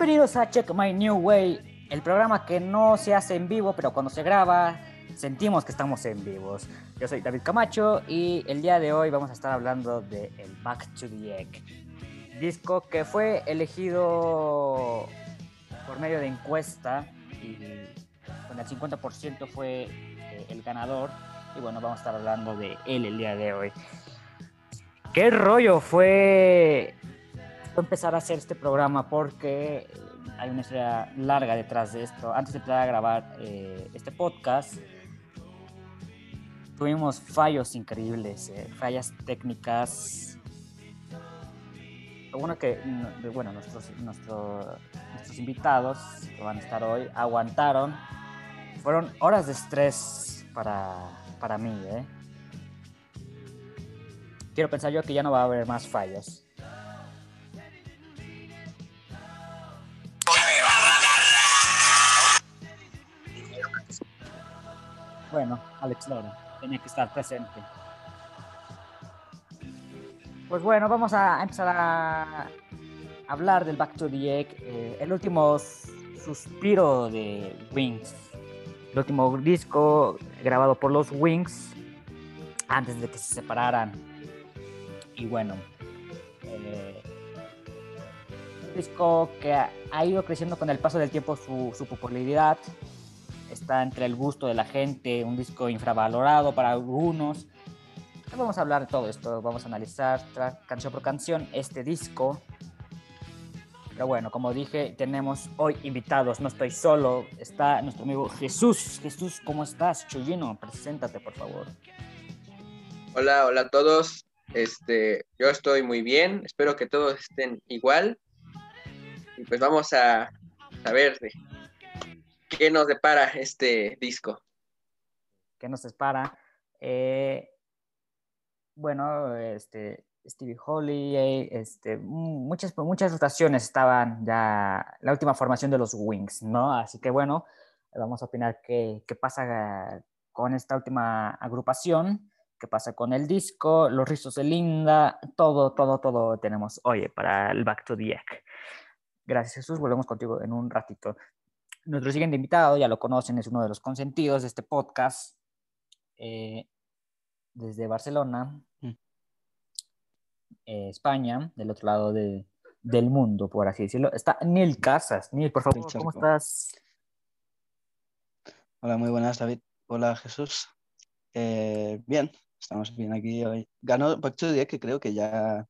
Bienvenidos a Check My New Way, el programa que no se hace en vivo, pero cuando se graba sentimos que estamos en vivos. Yo soy David Camacho y el día de hoy vamos a estar hablando de el Back to the Egg, disco que fue elegido por medio de encuesta y con el 50% fue eh, el ganador. Y bueno, vamos a estar hablando de él el día de hoy. ¿Qué rollo fue empezar a hacer este programa? Porque hay una historia larga detrás de esto. Antes de empezar a grabar eh, este podcast, tuvimos fallos increíbles, eh, fallas técnicas. Bueno que, bueno, nuestros, nuestros, nuestros invitados que van a estar hoy aguantaron. Fueron horas de estrés para, para mí, ¿eh? quiero pensar yo que ya no va a haber más fallos. Bueno, Alex Lora tenía que estar presente. Pues bueno, vamos a empezar a hablar del Back to the Egg, eh, el último suspiro de Wings, el último disco grabado por los Wings antes de que se separaran. Y bueno, eh, un disco que ha ido creciendo con el paso del tiempo su, su popularidad, entre el gusto de la gente, un disco infravalorado para algunos. Vamos a hablar de todo esto, vamos a analizar canción por canción este disco. Pero bueno, como dije, tenemos hoy invitados, no estoy solo, está nuestro amigo Jesús. Jesús, ¿cómo estás? Chuyino, preséntate por favor. Hola, hola a todos. Este, yo estoy muy bien, espero que todos estén igual. Y pues vamos a, a ver qué nos depara este disco. ¿Qué nos espera? Eh, bueno, este, Stevie Holly, este, muchas, muchas rotaciones estaban ya, la última formación de los Wings, ¿no? Así que bueno, vamos a opinar qué, qué pasa con esta última agrupación qué pasa con el disco, los rizos de Linda, todo, todo, todo tenemos hoy para el Back to the Egg. Gracias Jesús, volvemos contigo en un ratito. Nuestro siguiente invitado, ya lo conocen, es uno de los consentidos de este podcast, eh, desde Barcelona, mm. eh, España, del otro lado de, del mundo, por así decirlo. Está Neil Casas. Neil, por favor, ¿cómo estás? Hola, muy buenas, David. Hola, Jesús. Eh, bien, Estamos bien aquí hoy. Ganó Back to the que creo que ya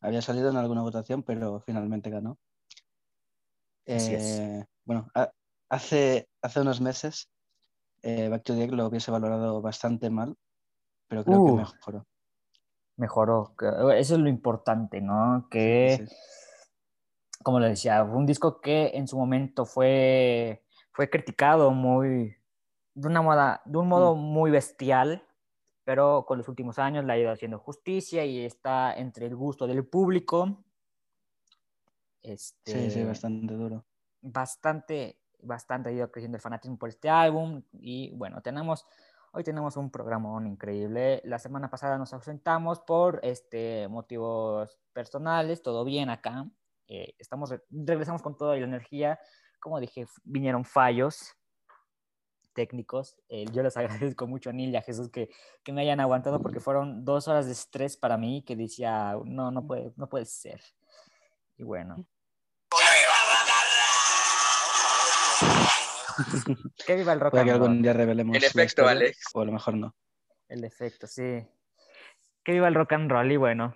había salido en alguna votación, pero finalmente ganó. Eh, bueno, hace, hace unos meses eh, Back to the lo hubiese valorado bastante mal, pero creo que uh. mejoró. Mejoró, eso es lo importante, ¿no? Que, como le decía, fue un disco que en su momento fue, fue criticado muy, de, una moda, de un modo mm. muy bestial pero con los últimos años le ha ido haciendo justicia y está entre el gusto del público. Este, sí, sí, bastante duro. Bastante, bastante ha ido creciendo el fanatismo por este álbum y bueno, tenemos, hoy tenemos un programa increíble. La semana pasada nos ausentamos por este, motivos personales, todo bien acá. Eh, estamos, regresamos con toda la energía. Como dije, vinieron fallos, técnicos. Eh, yo les agradezco mucho a y a Jesús que, que, me hayan aguantado porque fueron dos horas de estrés para mí que decía, no, no puede, no puede ser. Y bueno. Que viva el rock Puede que algún día revelemos el efecto, Alex. O a lo mejor no. El efecto, sí. Que viva el rock and roll. Y bueno,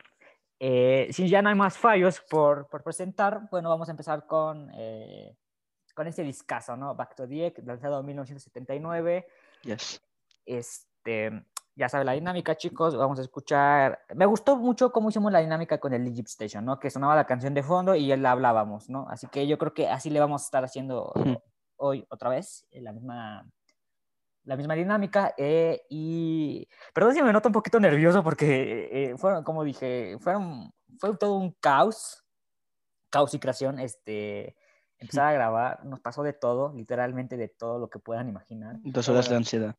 eh, si ya no hay más fallos por, por presentar, bueno, vamos a empezar con eh, con este discazo, ¿no? Back to the Egg, lanzado en 1979. Yes. Este, ya sabe la dinámica, chicos. Vamos a escuchar. Me gustó mucho cómo hicimos la dinámica con el Egypt Station, ¿no? Que sonaba la canción de fondo y la hablábamos, ¿no? Así que yo creo que así le vamos a estar haciendo hoy otra vez, la misma, la misma dinámica. Eh, y perdón si me noto un poquito nervioso porque eh, fueron, como dije, fueron, fue todo un caos, caos y creación, este empezar a grabar, nos pasó de todo, literalmente de todo lo que puedan imaginar. Dos horas de ansiedad.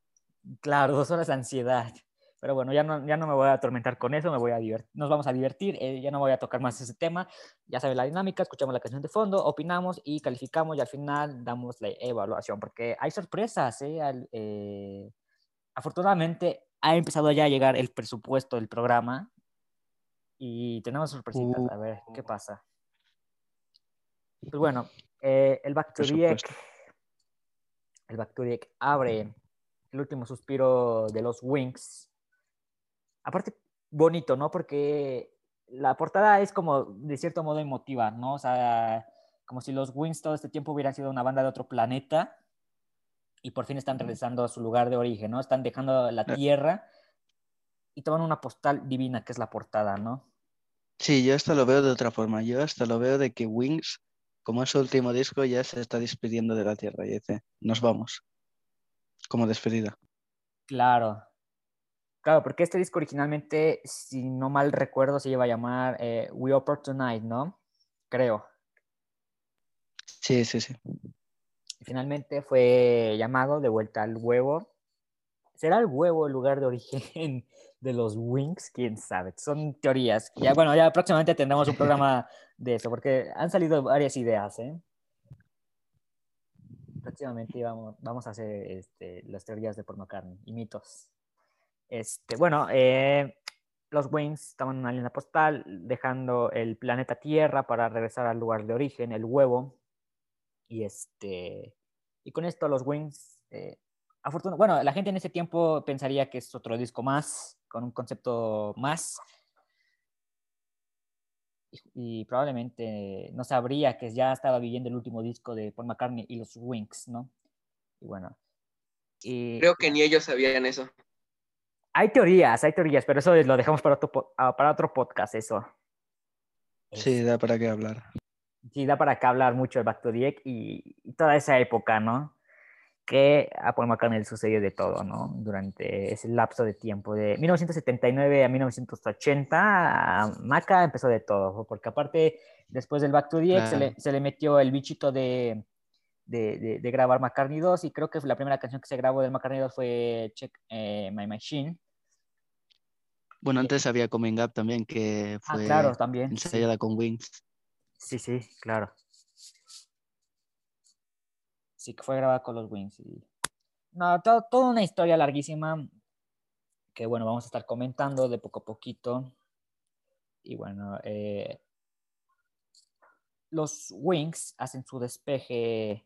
Claro, dos horas de ansiedad. Pero bueno, ya no, ya no me voy a atormentar con eso, me voy a divertir, nos vamos a divertir, eh, ya no voy a tocar más ese tema, ya saben la dinámica, escuchamos la canción de fondo, opinamos y calificamos y al final damos la evaluación, porque hay sorpresas, ¿eh? eh afortunadamente ha empezado ya a llegar el presupuesto del programa y tenemos sorpresitas, a ver qué pasa. Pues bueno, eh, el Back to the el Back to abre el último suspiro de los Wings. Aparte, bonito, ¿no? Porque la portada es como, de cierto modo, emotiva, ¿no? O sea, como si los Wings todo este tiempo hubieran sido una banda de otro planeta y por fin están regresando a su lugar de origen, ¿no? Están dejando la eh. Tierra y toman una postal divina que es la portada, ¿no? Sí, yo hasta lo veo de otra forma. Yo hasta lo veo de que Wings, como es su último disco, ya se está despidiendo de la Tierra y dice, nos vamos, como despedida. Claro. Claro, porque este disco originalmente, si no mal recuerdo, se iba a llamar eh, We Open Tonight, ¿no? Creo. Sí, sí, sí. Finalmente fue llamado de vuelta al huevo. ¿Será el huevo el lugar de origen de los Wings, quién sabe. Son teorías. Ya, bueno, ya próximamente tendremos un programa de eso, porque han salido varias ideas, ¿eh? Próximamente vamos, vamos a hacer este, las teorías de Paul McCartney y mitos. Este, bueno, eh, los Wings estaban en una línea postal, dejando el planeta Tierra para regresar al lugar de origen, el huevo. Y, este, y con esto los Wings eh, bueno, la gente en ese tiempo pensaría que es otro disco más, con un concepto más. Y, probablemente no sabría que ya estaba viviendo el último disco de Paul McCartney y los Wings, ¿no? Y bueno. Creo que ni ellos sabían eso. Hay teorías, hay teorías, pero eso lo dejamos para otro, ah, para otro podcast, eso. Sí, da para qué hablar. Sí, da para qué hablar mucho de Back to the Egg y toda esa época, ¿no? que a Paul McCartney sucedió de todo, ¿no? Durante ese lapso de tiempo, de 1979 a 1980, Maca empezó de todo, porque aparte, después del Back to the se, le, se, le, metió el bichito de, de, de, grabar McCartney 2, y creo que la primera canción que se grabó del McCartney 2 fue Check eh, My Machine. Bueno, antes había Coming Up también, que ah, fue claro, también, ensayada con Wings. Sí, sí, claro. Sí, que fue grabada con los Wings. Y... No, toda una historia larguísima que, bueno, vamos a estar comentando de poco a poquito. Y bueno, eh, los Wings hacen su despeje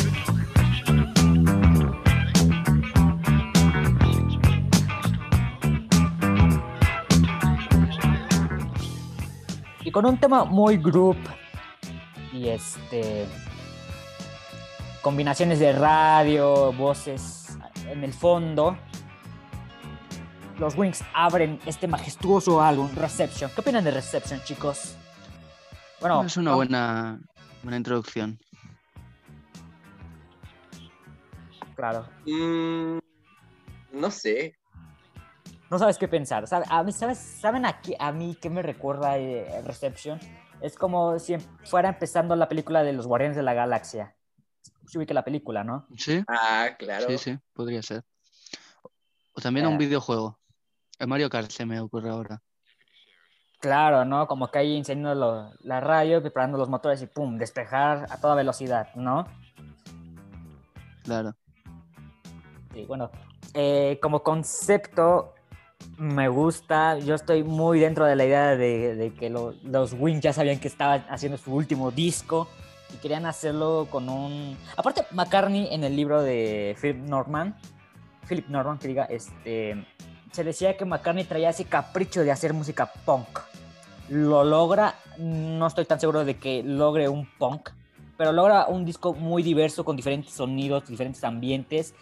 Y con un tema muy group y este combinaciones de radio, voces en el fondo, los Wings abren este majestuoso álbum, Reception. ¿Qué opinan de Reception, chicos? Bueno, es una buena, buena introducción. Claro. Mm, no sé. No sabes qué pensar. ¿Sabes, ¿Saben aquí, a mí qué me recuerda eh, Reception? Es como si fuera empezando la película de los Guardianes de la Galaxia. Se que la película, ¿no? Sí. Ah, claro. Sí, sí, podría ser. O también un eh. videojuego. El Mario Kart se me ocurre ahora. Claro, ¿no? Como que ahí encendiendo la radio, preparando los motores y pum, despejar a toda velocidad, ¿no? Claro. Sí, bueno, eh, como concepto me gusta, yo estoy muy dentro de la idea de, que los Wings ya sabían que estaban haciendo su último disco y querían hacerlo con un... Aparte, McCartney en el libro de Philip Norman, Philip Norman, que diga, este, se decía que McCartney traía ese capricho de hacer música punk. Lo logra, no estoy tan seguro de que logre un punk, pero logra un disco muy diverso con diferentes sonidos, diferentes ambientes.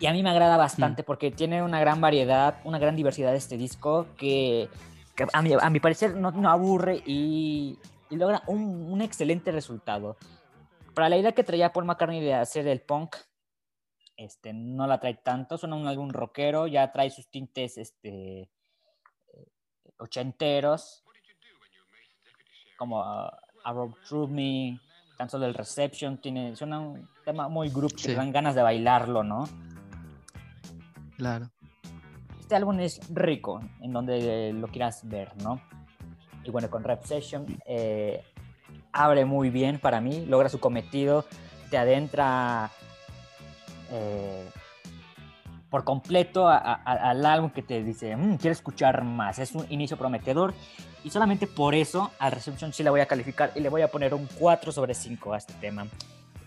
Y a mí me agrada bastante mm. porque tiene una gran variedad, una gran diversidad de este disco que, a, mi, parecer no, no, aburre y y logra un, un, excelente resultado. Para la idea que traía Paul McCartney de hacer el punk, este, no la trae tanto, suena un álbum rockero, ya trae sus tintes este, ochenteros, como uh, A Road Through Me, tan solo el Reception, tiene, suena un tema muy group que dan ganas de bailarlo, ¿no? Claro. Este álbum es rico en donde lo quieras ver, ¿no? Y bueno, con Reception eh, abre muy bien para mí, logra su cometido, te adentra eh, por completo al álbum que te dice, mmm, quiero escuchar más. Es un inicio prometedor y solamente por eso al Reception sí la voy a calificar y le voy a poner un 4 sobre 5 a este tema.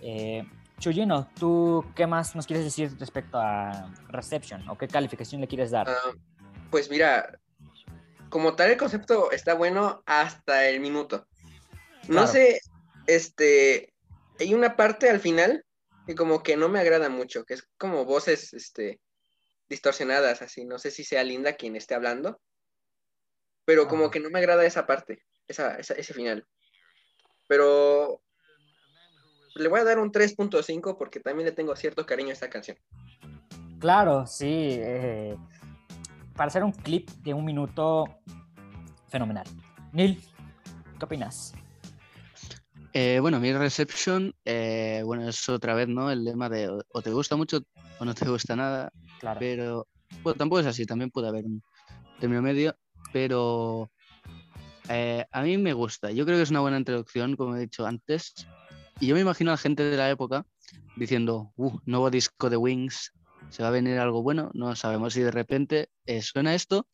Eh, Chuyino, ¿tú qué más nos quieres decir respecto a Reception o qué calificación le quieres dar? Ah, pues mira, como tal el concepto está bueno hasta el minuto. No sé, este, hay una parte al final que como que no me agrada mucho, que es como voces, este, distorsionadas, así. No sé si sea Linda quien esté hablando, pero como que no me agrada esa parte, esa, ese final. Pero le voy a dar un 3.5 porque también le tengo cierto cariño a esta canción. Claro, sí. Eh, para hacer un clip de un minuto, fenomenal. Neil, ¿qué opinas? Eh, bueno, mi reception, eh, bueno, es otra vez, ¿no? El lema de o te gusta mucho o no te gusta nada. Pero pues, tampoco es así, también puede haber un término medio, pero eh, a mí me gusta. Yo creo que es una buena introducción, como he dicho antes. Y yo me imagino a la gente de la época diciendo, uh, nuevo disco de Wings, se va a venir algo bueno, no sabemos si de repente eh, suena esto.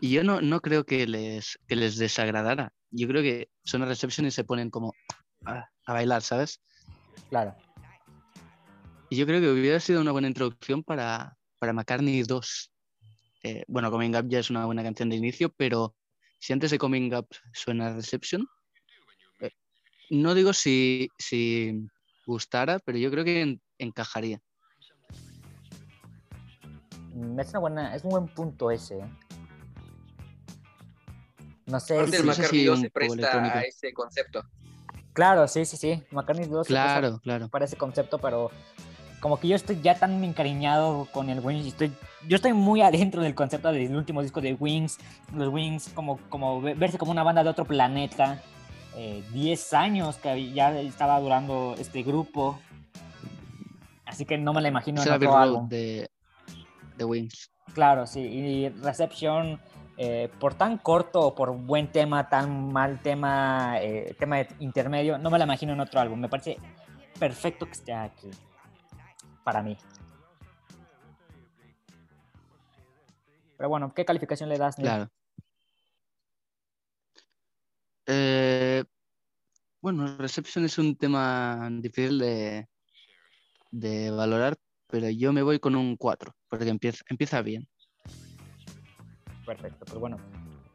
Y yo no, no creo que les, que les desagradara. Yo creo que suena reception y se ponen como a, a bailar, ¿sabes? Claro. Y yo creo que hubiera sido una buena introducción para, para McCartney 2. Eh, bueno, Coming Up ya es una buena canción de inicio, pero si antes de Coming Up suena Reception, no digo si, si gustara, pero yo creo que encajaría. Mm, es, una buena, es un buen punto ese. ¿eh? No sé si... McCartney 2 se presta a ese concepto. Claro, sí, sí, sí. McCartney 2 claro, claro. para ese concepto, pero como que yo estoy ya tan encariñado con el Wings, estoy, yo estoy muy adentro del concepto del último disco de Wings, los Wings como, como verse como una banda de otro planeta, 10 eh, años que ya estaba durando este grupo, así que no me la imagino en otro álbum. De, de Wings. Claro, sí, y Reception, eh, por tan corto o por buen tema, tan mal tema, eh, tema intermedio, no me la imagino en otro álbum, me parece perfecto que esté aquí para mí. Pero bueno, ¿qué calificación le das? Claro. Eh, bueno, Reception es un tema difícil de, de valorar, pero yo me voy con un 4, porque empieza, empieza bien. Perfecto, pues bueno,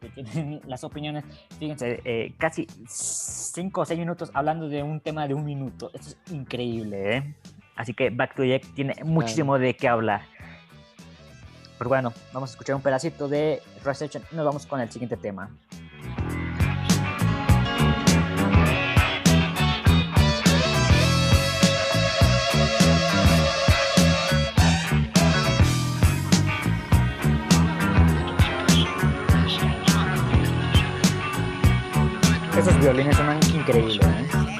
las opiniones, fíjense, eh, casi 5 o 6 minutos hablando de un tema de un minuto. Esto es increíble, ¿eh? Así que Back to Jack tiene muchísimo de qué hablar. Pero bueno, vamos a escuchar un pedacito de Reception y nos vamos con el siguiente tema. Violines son increíbles. ¿eh?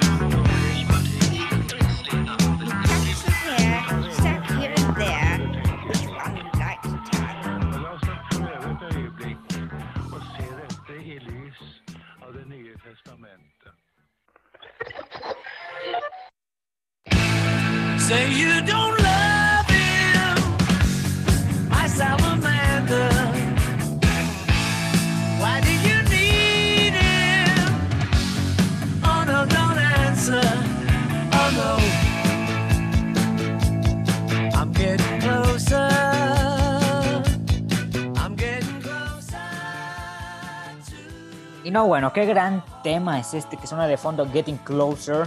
No, bueno, qué gran tema es este que suena de fondo, Getting Closer.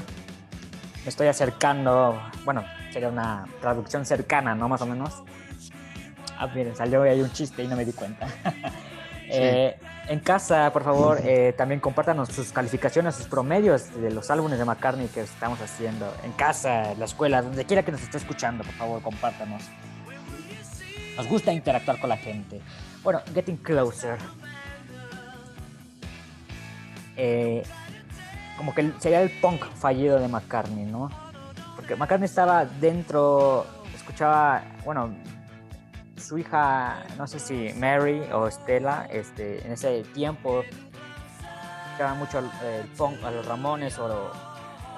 Me estoy acercando, bueno, sería una traducción cercana, ¿no? Más o menos. Ah, miren, salió ahí un chiste y no me di cuenta. Eh, en casa, por favor, eh, también compártanos sus calificaciones, sus promedios de los álbumes de McCartney que estamos haciendo. En casa, en la escuela, donde quiera que nos esté escuchando, por favor, compártanos. Nos gusta interactuar con la gente. Bueno, Getting Closer. Eh, como que sería el punk fallido de McCartney, ¿no? Porque McCartney estaba dentro, escuchaba, bueno, su hija, no sé si Mary o Stella, este, en ese tiempo escuchaba mucho el, punk a los Ramones o,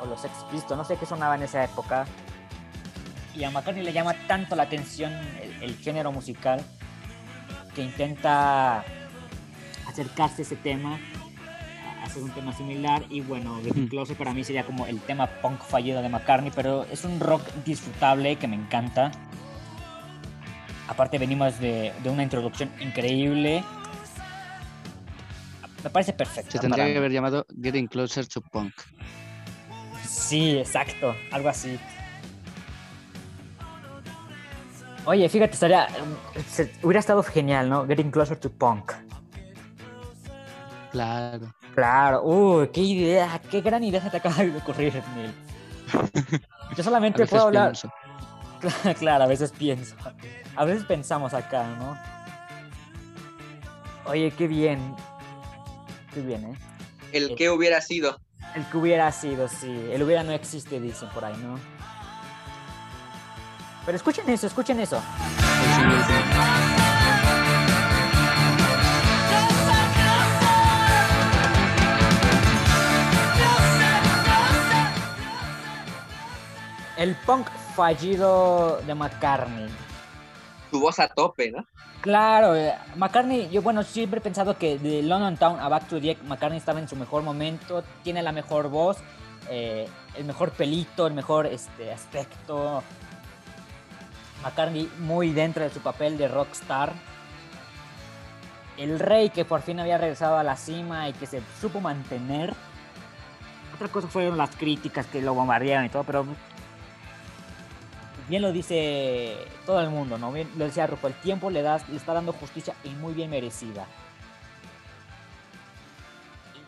los Sex Pistols, no sé qué sonaba en esa época. Y a McCartney le llama tanto la atención el, género musical que intenta acercarse a ese tema hacer un tema similar y bueno, Getting Closer para mí sería como el tema punk fallido de McCartney, pero es un rock disfrutable que me encanta. Aparte venimos de, de una introducción increíble. Me parece perfecto. Se tendría que haber llamado Getting Closer to Punk. Sí, exacto, algo así. Oye, fíjate, estaría, hubiera estado genial, ¿no? Getting Closer to Punk. Claro. Claro, uy, qué idea, qué gran idea se te acaba de ocurrir, Neil. Yo solamente puedo hablar. Claro, a veces pienso. A veces pensamos acá, ¿no? Oye, qué bien. Qué bien, ¿eh? El que hubiera sido. El que hubiera sido, sí. El hubiera no existe, dicen por ahí, ¿no? Pero escuchen eso, escuchen eso. El punk fallido de McCartney. Tu voz a tope, ¿no? Claro, eh, McCartney, yo bueno, siempre he pensado que de London Town a Back to the Egg, McCartney estaba en su mejor momento, tiene la mejor voz, eh, el mejor pelito, el mejor este, aspecto. McCartney muy dentro de su papel de rockstar. El rey que por fin había regresado a la cima y que se supo mantener. Otra cosa fueron las críticas que lo bombardearon y todo, pero bien lo dice todo el mundo, ¿no? Bien lo decía Rufo, el tiempo le, da, le está dando justicia y muy bien merecida.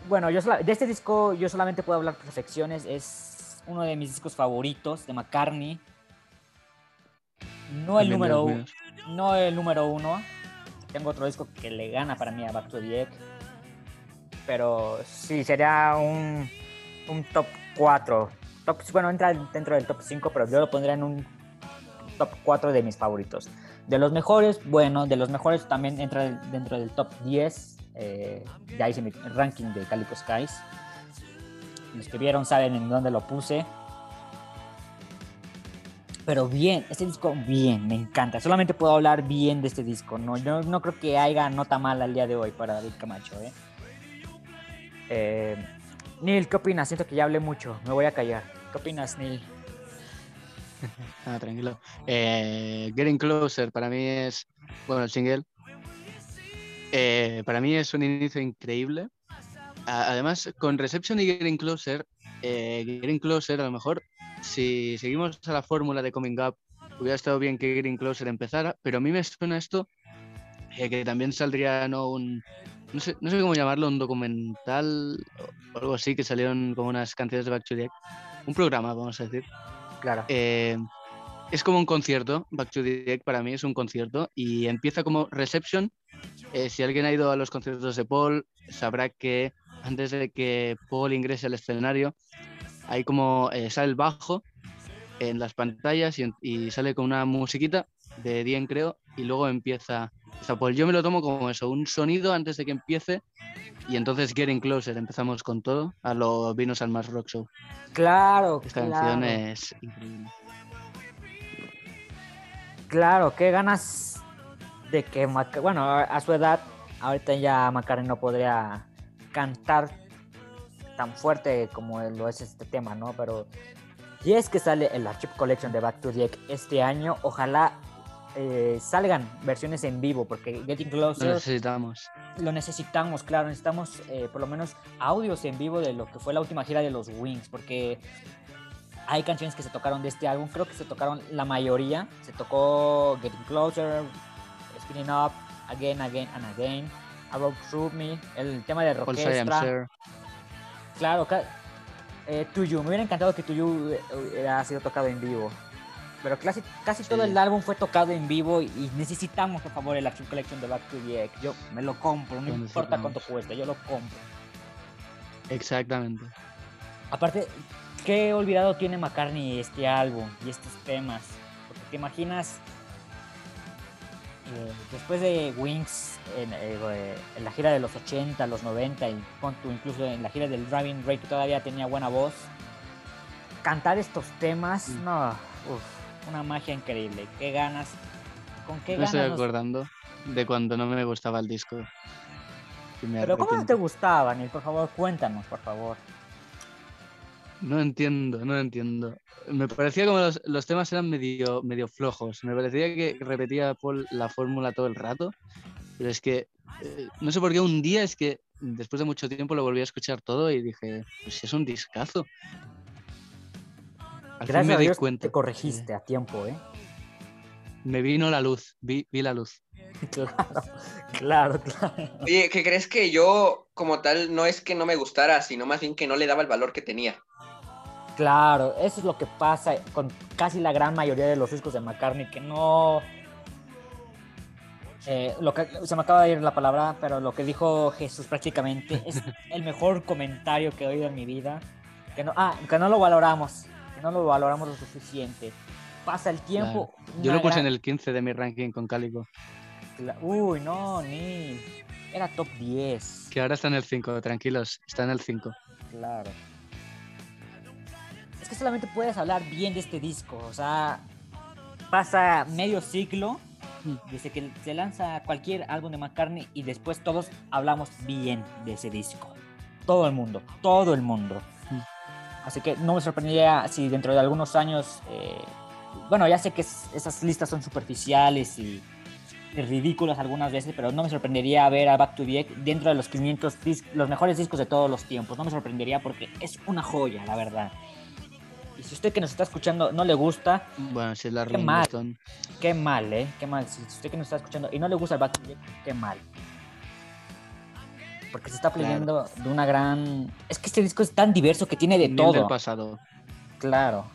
Bueno, yo de este disco yo solamente puedo hablar perfecciones, es uno de mis discos favoritos de McCartney. No el número uno, no el número uno. Tengo otro disco que le gana para mí a Back to the Egg. Pero sí, sería un, un top 4. Top, bueno, entra dentro del top 5, pero yo lo pondría en un top 4 de mis favoritos. De los mejores, bueno, de los mejores también entra dentro del top 10. Eh, ya hice mi ranking de Calico Skies. Los que vieron saben en dónde lo puse. Pero bien, este disco bien, me encanta. Solamente puedo hablar bien de este disco. No, yo no creo que haya nota mala al día de hoy para David Camacho. ¿eh? Eh, Neil, ¿qué opinas? Siento que ya hablé mucho. Me voy a callar. ¿Qué opinas, Neil? ah, tranquilo. Eh, Getting Closer para mí es, bueno, el single. Eh, para mí es un inicio increíble. Además, con Reception y Getting Closer, eh, Getting Closer a lo mejor, si seguimos a la fórmula de Coming Up, hubiera estado bien que Getting Closer empezara, pero a mí me suena esto que también saldría no un no sé, no sé cómo llamarlo, un documental o algo así, que salieron como unas canciones de Back to the Un programa, vamos a decir, Claro. Eh, es como un concierto, Back to the Deck para mí es un concierto y empieza como Reception. Eh, si alguien ha ido a los conciertos de Paul, sabrá que antes de que Paul ingrese al escenario, hay como eh, sale el bajo en las pantallas y, sale con una musiquita de Dien, creo, y luego empieza, Paul. Yo me lo tomo como eso, un sonido antes de que empiece y entonces Getting Closer, empezamos con todo a los Vinos al Más Rock Show. Claro, Esta canción es increíble. Claro, qué ganas de que, bueno, a su edad, ahorita ya McCartney no podría cantar tan fuerte como lo es este tema, ¿no? Pero y es que sale el Archive Collection de Back to the Egg este año, ojalá eh, salgan versiones en vivo, porque Getting Closer... Lo necesitamos. Lo necesitamos, claro, necesitamos eh, por lo menos audios en vivo de lo que fue la última gira de los Wings, porque hay canciones que se tocaron de este álbum, creo que se tocaron la mayoría, se tocó Getting Closer, Spinning Up, Again, Again and Again, About Through Me, el tema de orquesta. Claro, eh, Tuyu, me hubiera encantado que Tuyu eh, hubiera sido tocado en vivo. Pero casi, casi todo el álbum fue tocado en vivo y, necesitamos, por favor, el Archive Collection de Back to the Yo me lo compro, no importa cuánto cuesta, yo lo compro. Exactamente. Aparte, qué olvidado tiene McCartney este álbum y estos temas. Porque te imaginas, eh, después de Wings, eh, en, la gira de los 80, los 90, y incluso en la gira del Driving Ray, que todavía tenía buena voz, cantar estos temas, no, una magia increíble. Qué ganas, con qué me estoy acordando de cuando no me gustaba el disco. Pero ¿cómo no te gustaba, Neil? Por favor, cuéntanos, por favor. No entiendo, no entiendo. Me parecía como los, temas eran medio, medio flojos. Me parecía que repetía la fórmula todo el rato. Pero es que eh, no sé por qué un día es que después de mucho tiempo lo volví a escuchar todo y dije, pues es un discazo. Al Gracias me a Dios cuenta. te corregiste a tiempo, ¿eh? Me vino la luz, vi, vi la luz. Claro, claro, claro. Oye, ¿qué crees que yo como tal no es que no me gustara, sino más bien que no le daba el valor que tenía? Claro, eso es lo que pasa con casi la gran mayoría de los discos de McCartney, que no... Eh, lo que, se me acaba de ir la palabra, pero lo que dijo Jesús prácticamente es el mejor comentario que he oído en mi vida. Que no, ah, que no lo valoramos, no lo valoramos lo suficiente. Pasa el tiempo. Yo lo puse en el 15 de mi ranking con Cálico. Uy, no, ni. Era top 10. Que ahora está en el 5, tranquilos, está en el 5. Claro que solamente puedes hablar bien de este disco. O sea, pasa medio ciclo desde que se lanza cualquier álbum de McCartney y después todos hablamos bien de ese disco. Todo el mundo, todo el mundo. Así que no me sorprendería si dentro de algunos años, eh, bueno, ya sé que esas listas son superficiales y, ridículas algunas veces, pero no me sorprendería ver a Back to the dentro de los 500 los mejores discos de todos los tiempos. No me sorprendería porque es una joya, la verdad. Y si usted que nos está escuchando no le gusta, bueno, si la qué mal, qué mal, ¿eh? Qué mal. Si usted que nos está escuchando y no le gusta el Batman, qué mal. Porque se está pidiendo de una gran... Es que este disco es tan diverso que tiene de todo. del pasado. Claro.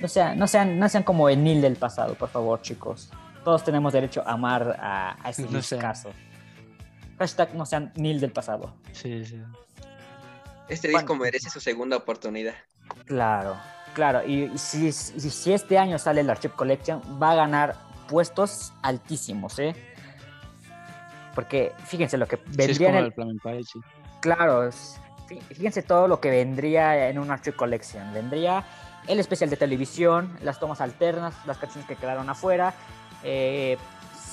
No sean, no, sean, no sean como el Nil del pasado, por favor, chicos. Todos tenemos derecho a amar a, a este no caso. Hashtag no sean Nil del pasado. Sí, sí. Este disco merece su segunda oportunidad. Claro, claro. Y si, si, este año sale el Archive Collection, va a ganar puestos altísimos, ¿eh? Porque fíjense lo que vendría en el... Claro, fíjense todo lo que vendría en un Archive Collection. Vendría el especial de televisión, las tomas alternas, las canciones que quedaron afuera. Eh,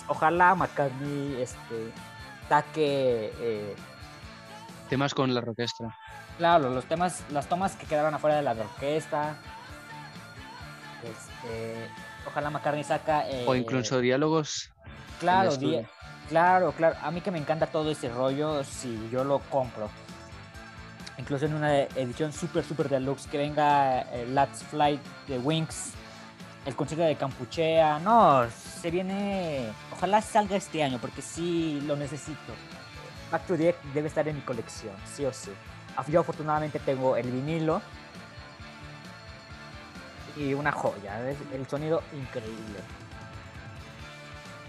ojalá McCartney este, taque... Eh, Temas con la orquesta. Claro, los temas, las tomas que quedaron afuera de la orquesta. Este, ojalá McCartney saca. o incluso diálogos. Claro, claro, claro. A mí que me encanta todo ese rollo, sí, yo lo compro. Incluso en una edición súper, súper deluxe que venga el Last Flight de Wings, el concierto de Campuchea. No, se viene. Ojalá salga este año porque sí lo necesito. Back to the debe estar en mi colección, sí o sí. Yo afortunadamente tengo el vinilo y una joya, el sonido increíble.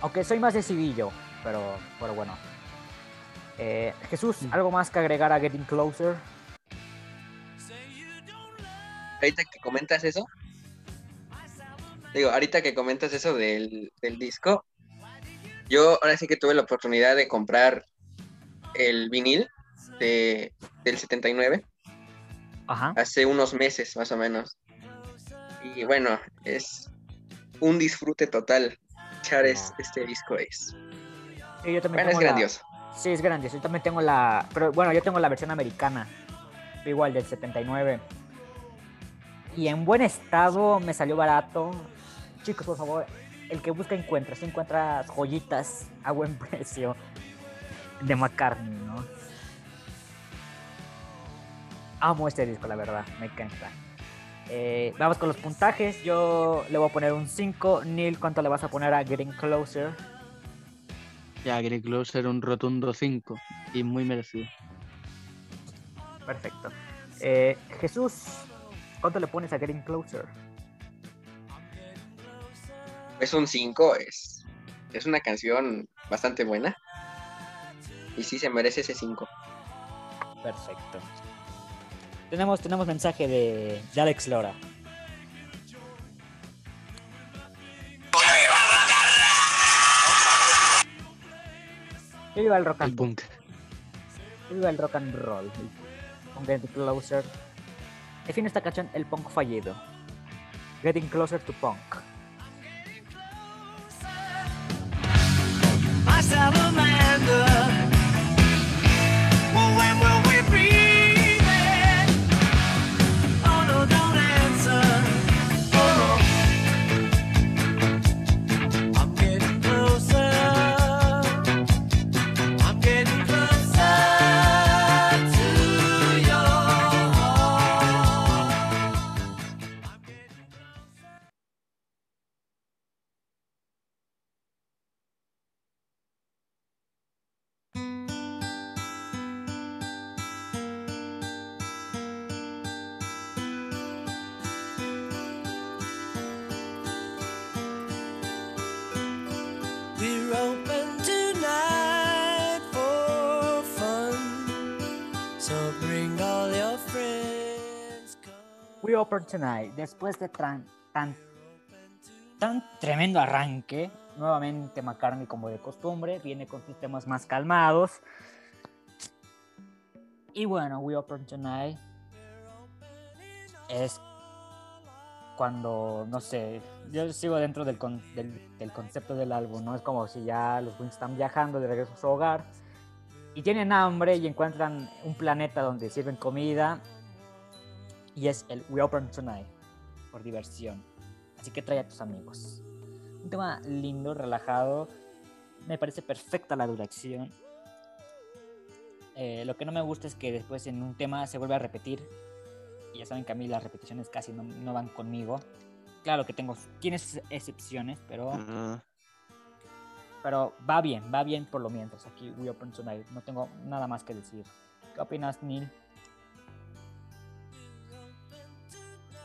Aunque soy más de civillo, pero, pero bueno. Eh, Jesús, mm. ¿algo más que agregar a Getting Closer? Ahorita que comentas eso, digo, ahorita que comentas eso del, del disco, yo ahora sí que tuve la oportunidad de comprar el vinil de, del 79. Hace unos meses más o menos. Y bueno, es un disfrute total. Echar este disco es. Bueno, es grandioso. Sí, es grandioso. Yo también tengo la. Pero bueno, yo tengo la versión americana. Igual del 79. Y en buen estado me salió barato. Chicos, por favor, el que busca encuentra. Si encuentra joyitas a buen precio de McCartney, ¿no? amo este disco, la verdad, me encanta. Eh, vamos con los puntajes. Yo le voy a poner un 5. Neil, ¿cuánto le vas a poner a Getting Closer? Ya, Getting Closer un rotundo 5 y muy merecido. Perfecto. Eh, Jesús, ¿cuánto le pones a Getting Closer? Es un 5, es, es una canción bastante buena. Y sí se merece ese 5. Perfecto. Tenemos, tenemos mensaje de, Alex Lora. Que viva el rock and roll. Que viva el rock and roll. Con Getting Closer. Define esta canción el punk fallido. Getting Closer to Punk. Tonight, después de tan, tan, tan tremendo arranque, nuevamente McCartney como de costumbre, viene con sus temas más calmados. Y bueno, We Open Tonight es cuando, no sé, yo sigo dentro del, del, concepto del álbum, ¿no? Es como si ya los Wings están viajando de regreso a su hogar y tienen hambre y encuentran un planeta donde sirven comida y es el We Open Tonight, por diversión. Así que trae a tus amigos. Un tema lindo, relajado. Me parece perfecta la duración. Eh, lo que no me gusta es que después en un tema se vuelve a repetir. Y ya saben que a mí las repeticiones casi no, van conmigo. Claro que tengo, tienes excepciones, pero... Pero va bien, va bien por lo menos. Aquí We Open Tonight. No tengo nada más que decir. ¿Qué opinas, Neil?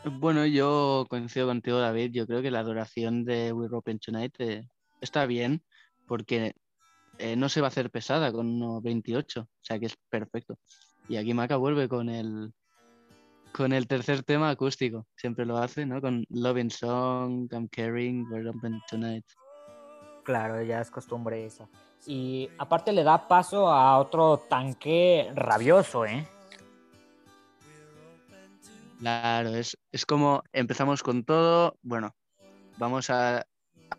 Bueno, yo coincido contigo, David. Yo creo que la duración de We Open Tonight eh, está bien porque eh, no se va a hacer pesada con unos 28, o sea que es perfecto. Y aquí Maca vuelve con el con el tercer tema acústico, siempre lo hace, ¿no? Con Loving Song, I'm Caring, We're Open Tonight. Claro, ya es costumbre esa. Y aparte le da paso a otro tanque rabioso, ¿eh? Claro, es, como empezamos con todo, bueno, vamos a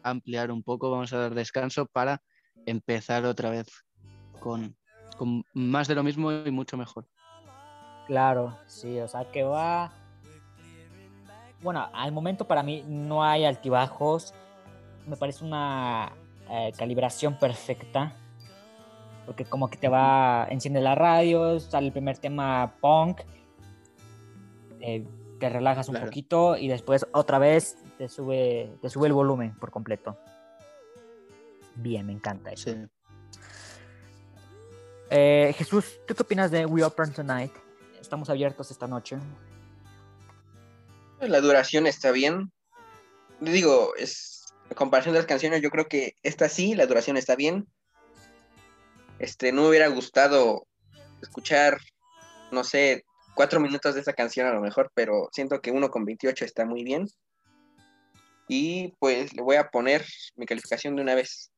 ampliar un poco, vamos a dar descanso para empezar otra vez con, más de lo mismo y mucho mejor. Claro, sí, o sea que va... Bueno, al momento para mí no hay altibajos, me parece una eh, calibración perfecta, porque como que te va, enciende la radio, sale el primer tema punk eh, te relajas un poquito y después otra vez te sube, te sube el volumen por completo. Bien, me encanta eso. Eh, Jesús, ¿tú qué opinas de We Open Tonight? Estamos abiertos esta noche. La duración está bien. Digo, es en comparación de las canciones, yo creo que esta sí, la duración está bien. Este, no me hubiera gustado escuchar, no sé, cuatro minutos de esa canción a lo mejor, pero siento que uno con 28 está muy bien. Y pues le voy a poner mi calificación de una vez.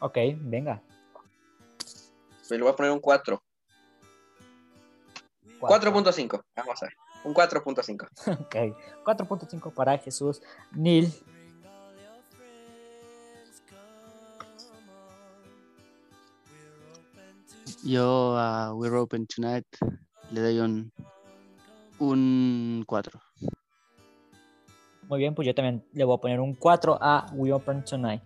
Ok, venga. Pues le voy a poner un 4. 4.5, vamos a ver. Un 4.5. ok, 4.5 para Jesús. Neil. Yo a We're Open Tonight le doy un, un 4. Muy bien, pues yo también le voy a poner un 4 a We Open Tonight.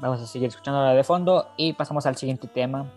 Vamos a seguir escuchando la de fondo y pasamos al siguiente tema.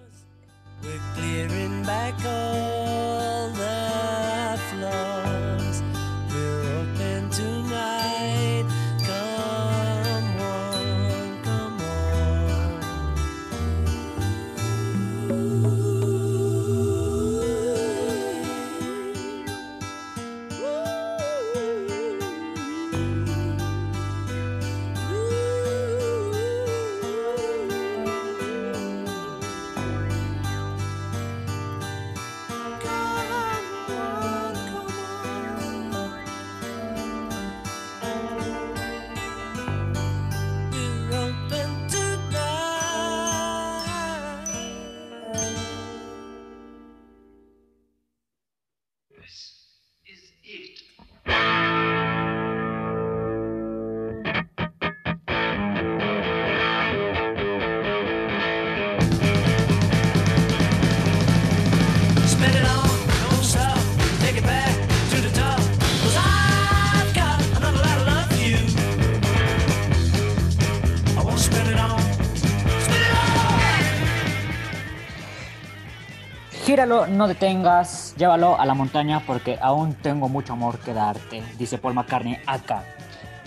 Gíralo, no detengas, llévalo a la montaña porque aún tengo mucho amor que darte, dice Paul McCartney acá.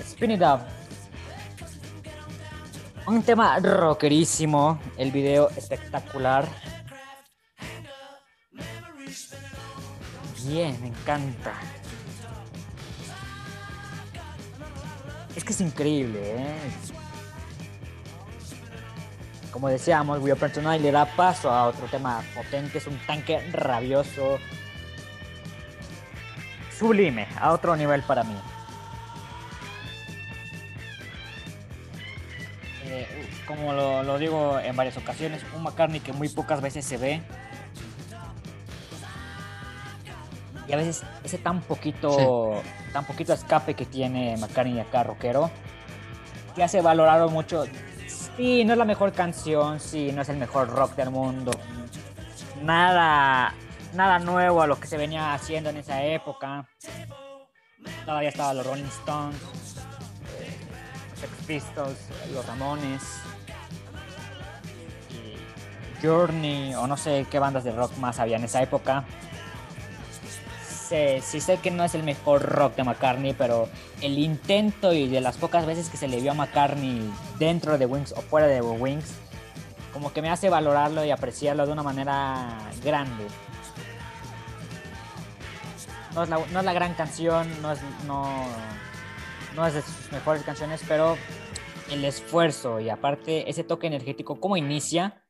Spin it up. Un tema rockerísimo, el video espectacular. Bien, me encanta. Es que es increíble, ¿eh? Como decíamos, Will Personal le da paso a otro tema potente, es un tanque rabioso, sublime, a otro nivel para mí. Eh, como lo, digo en varias ocasiones, un McCartney que muy pocas veces se ve. Y a veces ese tan poquito, tan poquito escape que tiene McCartney acá, rockero, que hace valorado mucho Sí, no es la mejor canción, sí, no es el mejor rock del mundo. Nada, nada nuevo a lo que se venía haciendo en esa época. Todavía estaban los Rolling Stones, eh, Sex Pistols, los Ramones, Journey, o no sé qué bandas de rock más había en esa época sí sé que no es el mejor rock de McCartney, pero el intento y de las pocas veces que se le vio a McCartney dentro de Wings o fuera de Wings, como que me hace valorarlo y apreciarlo de una manera grande. No es la, gran canción, no es, no, no es de sus mejores canciones, pero el esfuerzo y aparte ese toque energético, cómo inicia,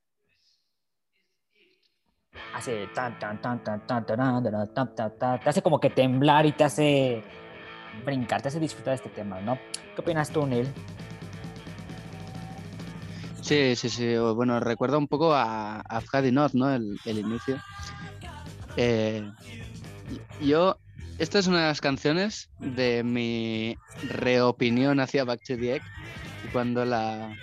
hace tan tan tan tan tan tan tan tan te hace como que temblar y te hace brincar, te hace disfrutar de este tema, ¿no? ¿Qué opinas tú, Neil? Sí, sí, sí. Bueno, recuerda un poco a, a Not, ¿no? El, el inicio. Eh, yo, esta es una de las canciones de mi reopinión hacia Back to the Egg. Cuando la,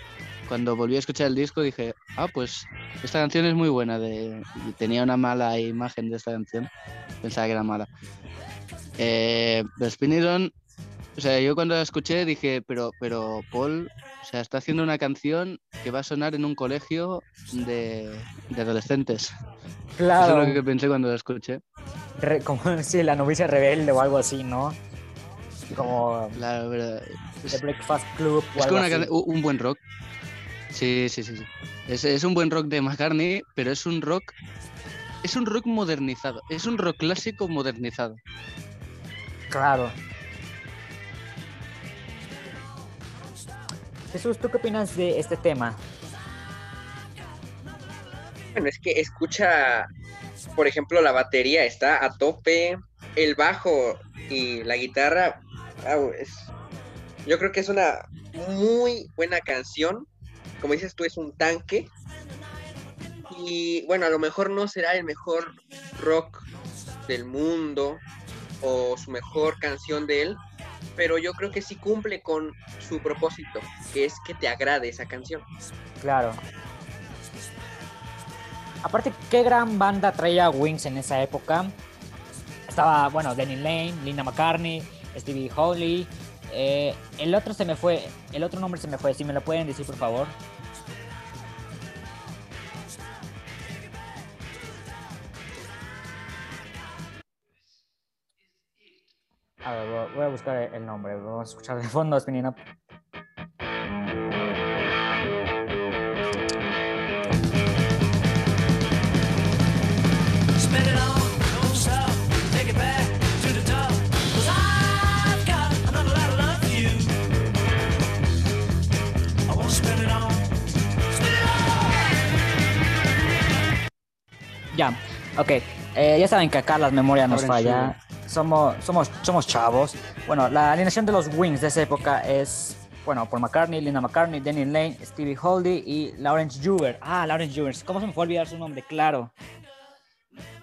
cuando volví a escuchar el disco dije, ah, pues esta canción es muy buena. De... Y tenía una mala imagen de esta canción. Pensaba que era mala. Eh, The Spinning o sea, yo cuando la escuché dije, pero, pero Paul, o sea, está haciendo una canción que va a sonar en un colegio de, adolescentes. Claro. Eso es lo que pensé cuando la escuché. como si la novicia rebelde o algo así, ¿no? Como. Claro, pero. The Breakfast Club. O es como un buen rock. Sí, sí, sí. sí. Es, es, un buen rock de McCartney, pero es un rock. Es un rock modernizado. Es un rock clásico modernizado. Claro. Jesús, ¿tú qué opinas de este tema? Bueno, es que escucha, por ejemplo, la batería está a tope, el bajo y la guitarra. yo creo que es una muy buena canción como dices tú, es un tanque. Y bueno, a lo mejor no será el mejor rock del mundo o su mejor canción de él, pero yo creo que sí cumple con su propósito, que es que te agrade esa canción. Claro. Aparte, qué gran banda traía Wings en esa época. Estaba, bueno, Danny Lane, Linda McCartney, Stevie Holly, eh, el otro se me fue, el otro nombre se me fue, si me lo pueden decir por favor. A ver, voy a buscar el nombre, vamos a escuchar de fondo Spinning Ya, ok. Eh, ya saben que acá las memorias nos falla. Somos, somos, somos chavos. Bueno, la alineación de los Wings de esa época es, bueno, Paul McCartney, Linda McCartney, Danny Lane, Stevie Holdy y Lawrence Juber. Ah, Lawrence Juber. ¿Cómo se me fue a olvidar su nombre? Claro.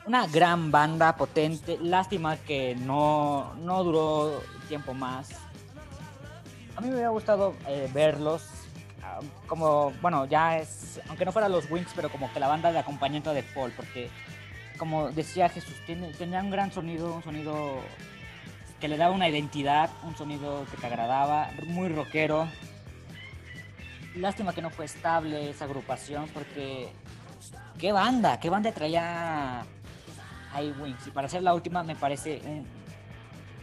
Una gran banda potente. Lástima que no, no duró tiempo más. A mí me hubiera gustado eh, verlos como, bueno, ya es, aunque no fuera los Wings, pero como que la banda de acompañamiento de Paul, porque como decía Jesús, tiene, tenía un gran sonido, un sonido que le daba una identidad, un sonido que te agradaba, muy rockero. Lástima que no fue estable esa agrupación porque qué banda, qué banda traía Wings. Y para ser la última me parece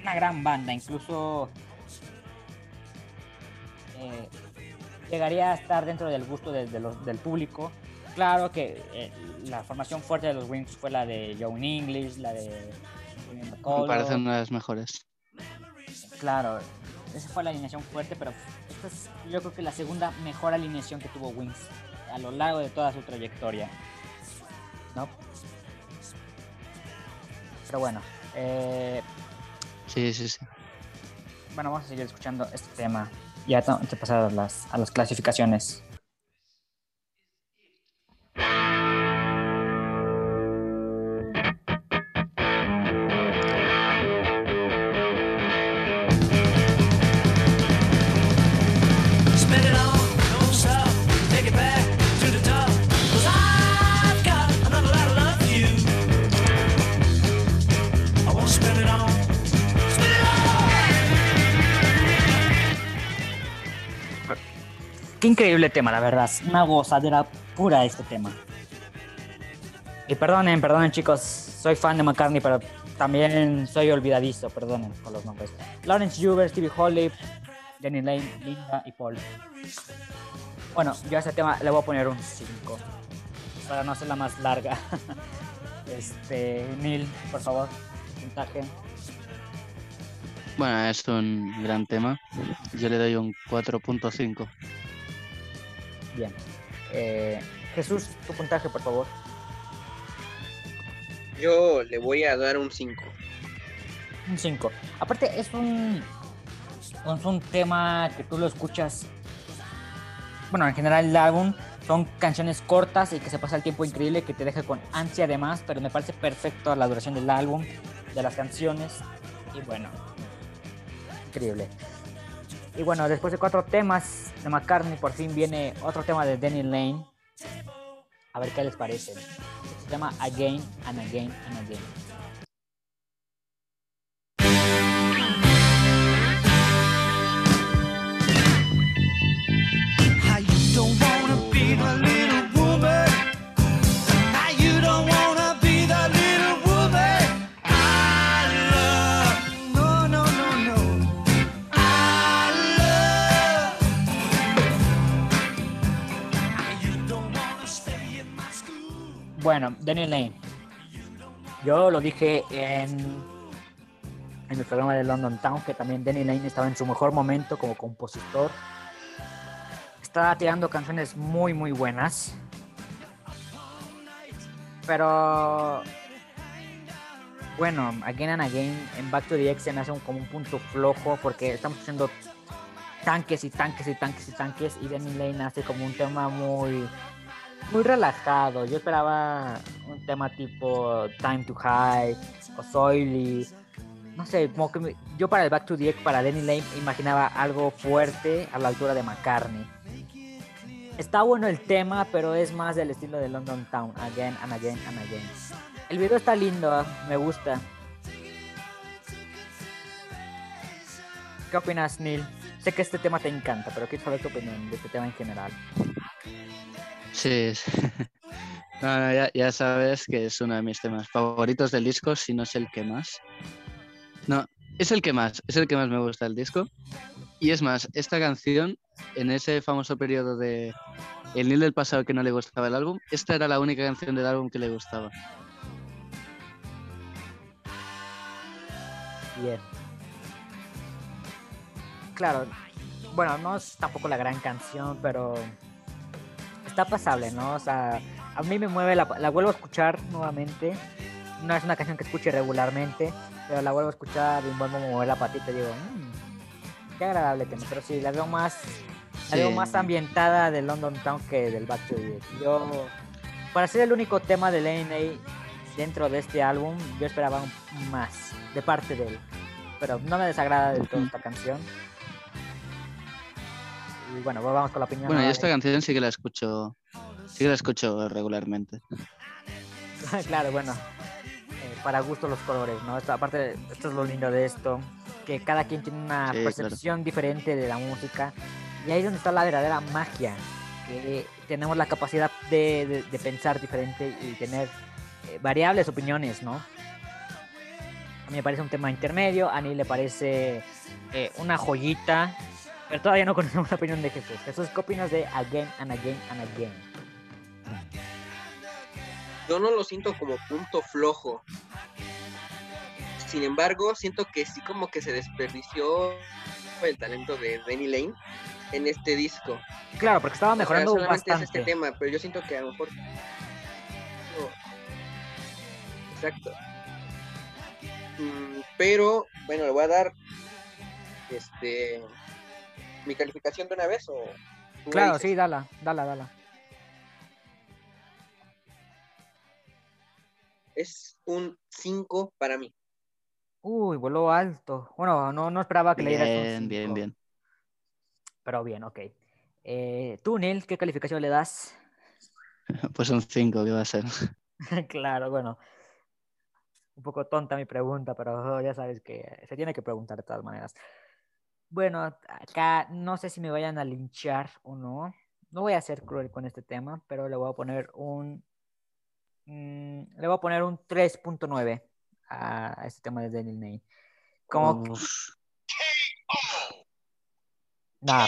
una gran banda. Incluso eh, llegaría a estar dentro del gusto del público. Claro que eh, la formación fuerte de los Wings fue la de John English, la de... Me parecen una de las mejores. Claro, esa fue la alineación fuerte, pero esta es yo creo que la segunda mejor alineación que tuvo Wings a lo largo de toda su trayectoria. ¿No? Pero bueno. Eh, sí, sí, sí. Bueno, vamos a seguir escuchando este tema. Ya de pasar a las, a las clasificaciones. Qué increíble tema, la verdad. Una gozadera pura este tema. Y perdonen, perdonen chicos, soy fan de McCartney, pero también soy olvidadizo, perdonen con los nombres. Lawrence Huber, Stevie Holly, Jenny Lane, Linda y Paul. Bueno, yo a este tema le voy a poner un 5, para no la más larga. Este, Neil, por favor, puntaje. Bueno, es un gran tema. Yo le doy un 4.5. Bien. Eh, Jesús, tu puntaje, por favor. Yo le voy a dar un 5. Un 5. Aparte, es un, es un tema que tú lo escuchas. Bueno, en general el álbum son canciones cortas y que se pasa el tiempo increíble, que te deja con ansia además, pero me parece perfecto la duración del álbum, de las canciones. Y bueno, increíble. Y bueno, después de cuatro temas de McCartney, por fin viene otro tema de Danny Lane. A ver qué les parece. Se llama Again and Again and Again. Bueno, Daniel Lane. Yo lo dije en, en el programa de London Town que también Danny Lane estaba en su mejor momento como compositor. Estaba tirando canciones muy, muy buenas. Pero bueno, Again and Again en Back to the X se me hace como un punto flojo porque estamos haciendo tanques y tanques y tanques y tanques y Danny Lane hace como un tema muy muy relajado. Yo esperaba un tema tipo Time to High o Soily. No sé, como que yo para el Back to the Egg, para Danny Lane, imaginaba algo fuerte a la altura de McCartney. Está bueno el tema, pero es más del estilo de London Town, again and again and again. El video está lindo, me gusta. ¿Qué opinas, Neil? Sé que este tema te encanta, pero quiero saber tu opinión de este tema en general. Sí, ya, sabes que es uno de mis temas favoritos del disco, si no es el que más. No, es el que más, es el que más me gusta del disco. Y es más, esta canción, en ese famoso periodo de el Neil del pasado que no le gustaba el álbum, esta era la única canción del álbum que le gustaba. Bien. Claro, bueno, no es tampoco la gran canción, pero está pasable, ¿no? O sea, a mí me mueve, la, vuelvo a escuchar nuevamente. No es una canción que escuche regularmente, pero la vuelvo a escuchar y vuelvo a mover la patita y digo, mmm, qué agradable tema. Pero sí, la veo más, la veo más ambientada de London Town que del Back to the Yo, para ser el único tema de Lane dentro de este álbum, yo esperaba más de parte de él. Pero no me desagrada del todo esta canción. Y bueno, pues vamos con la opinión. Bueno, yo esta canción sí que la escucho, sí que la escucho regularmente. claro, bueno, eh, para gusto los colores, ¿no? aparte, esto es lo lindo de esto, que cada quien tiene una percepción diferente de la música y ahí es donde está la verdadera magia, que tenemos la capacidad de, pensar diferente y tener eh, variables opiniones, ¿no? me parece un tema intermedio, a Neil le parece eh, una joyita, pero todavía no conocemos la opinión de Jesús. Jesús, ¿qué opinas de Again and Again and Again? Yo no lo siento como punto flojo. Sin embargo, siento que sí como que se desperdició el talento de Danny Lane en este disco. Claro, porque estaba mejorando bastante. este tema, pero yo siento que a lo mejor Exacto. Mm, pero, bueno, le voy a dar este mi calificación de una vez o Claro, sí, dala, dala, dala. Es un 5 para mí. Uy, voló alto. Bueno, no, no esperaba que le dieras un Bien, bien, Pero bien, ok. Eh, tú, Neil, ¿qué calificación le das? Pues un 5, ¿qué va a ser? claro, bueno. Un poco tonta mi pregunta, pero ya sabes que se tiene que preguntar de todas maneras. Bueno, acá no sé si me vayan a linchar o no. No voy a ser cruel con este tema, pero le voy a poner un. Mm, le voy a poner un 3.9 a, este tema de Daniel Ney. Como. Nada,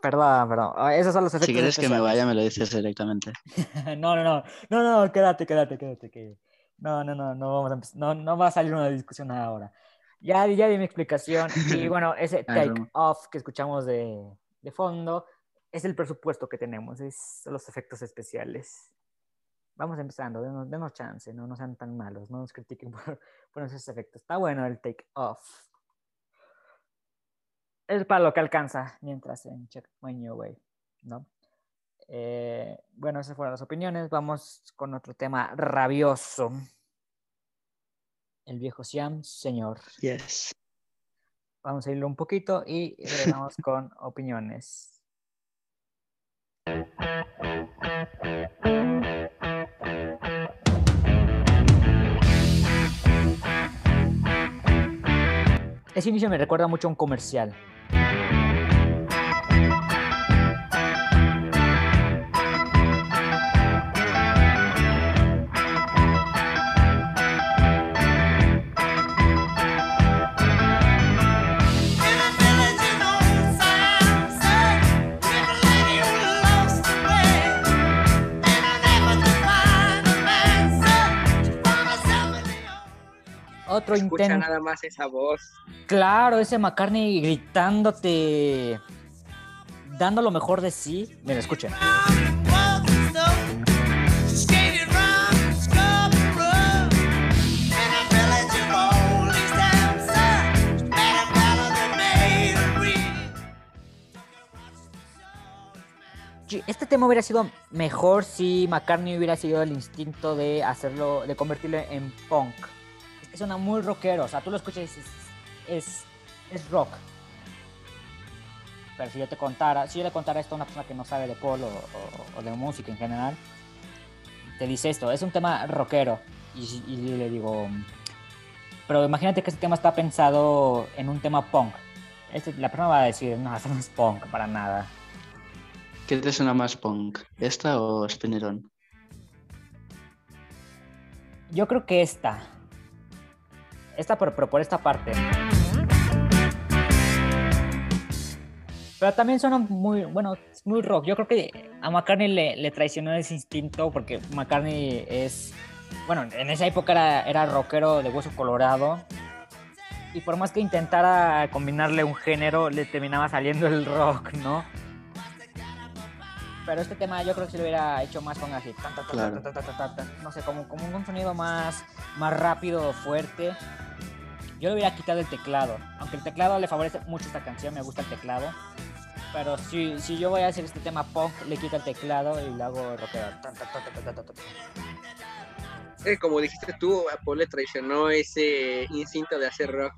perdón, perdón. Ah, esos son los efectos. Si quieres que me vaya, me lo dices directamente. no, no, no. No, no, quédate, quédate, quédate. Que... No, no, no, no, vamos a no, no va a salir una discusión ahora. Ya, ya di mi explicación. Y bueno, ese take off que escuchamos de, de fondo es el presupuesto que tenemos, es los efectos especiales. Vamos empezando, denos, denos, chance, no, no sean tan malos, no nos critiquen por, por esos efectos. Está bueno el take off. Es para lo que alcanza mientras en Check My New Way, ¿no? Eh, bueno, esas fueron las opiniones. Vamos con otro tema rabioso. El viejo Siam, señor. Yes. Vamos a irlo un poquito y regresamos con opiniones. Ese inicio me recuerda mucho a un comercial. Otro intento. nada más esa voz. Claro, ese McCartney gritándote, dando lo mejor de sí. Mira, escuchen. Este tema hubiera sido mejor si McCartney hubiera sido el instinto de hacerlo, de convertirlo en punk suena muy rockero. O sea, tú lo escuchas y es, es, rock. Pero si yo te contara, si yo le contara esto a una persona que no sabe de polo o, de música en general, te dice esto, es un tema rockero. Y, le digo, pero imagínate que este tema está pensado en un tema punk. Este, la persona va a decir, no, esto no es punk para nada. ¿Qué te suena más punk? ¿Esta o Spinnerón? Yo creo que esta. Esta, pero, por esta parte. Pero también suena muy, bueno, muy rock. Yo creo que a McCartney le, le, traicionó ese instinto porque McCartney es, bueno, en esa época era, era rockero de hueso colorado. Y por más que intentara combinarle un género, le terminaba saliendo el rock, ¿no? Pero este tema yo creo que se lo hubiera hecho más con así, no sé, como, como un sonido más, más rápido, fuerte. Yo le hubiera quitado el teclado, aunque el teclado le favorece mucho esta canción, me gusta el teclado. Pero si, si yo voy a hacer este tema punk, le quito el teclado y lo hago rockero. Como dijiste tú, Paul le traicionó ese instinto de hacer rock.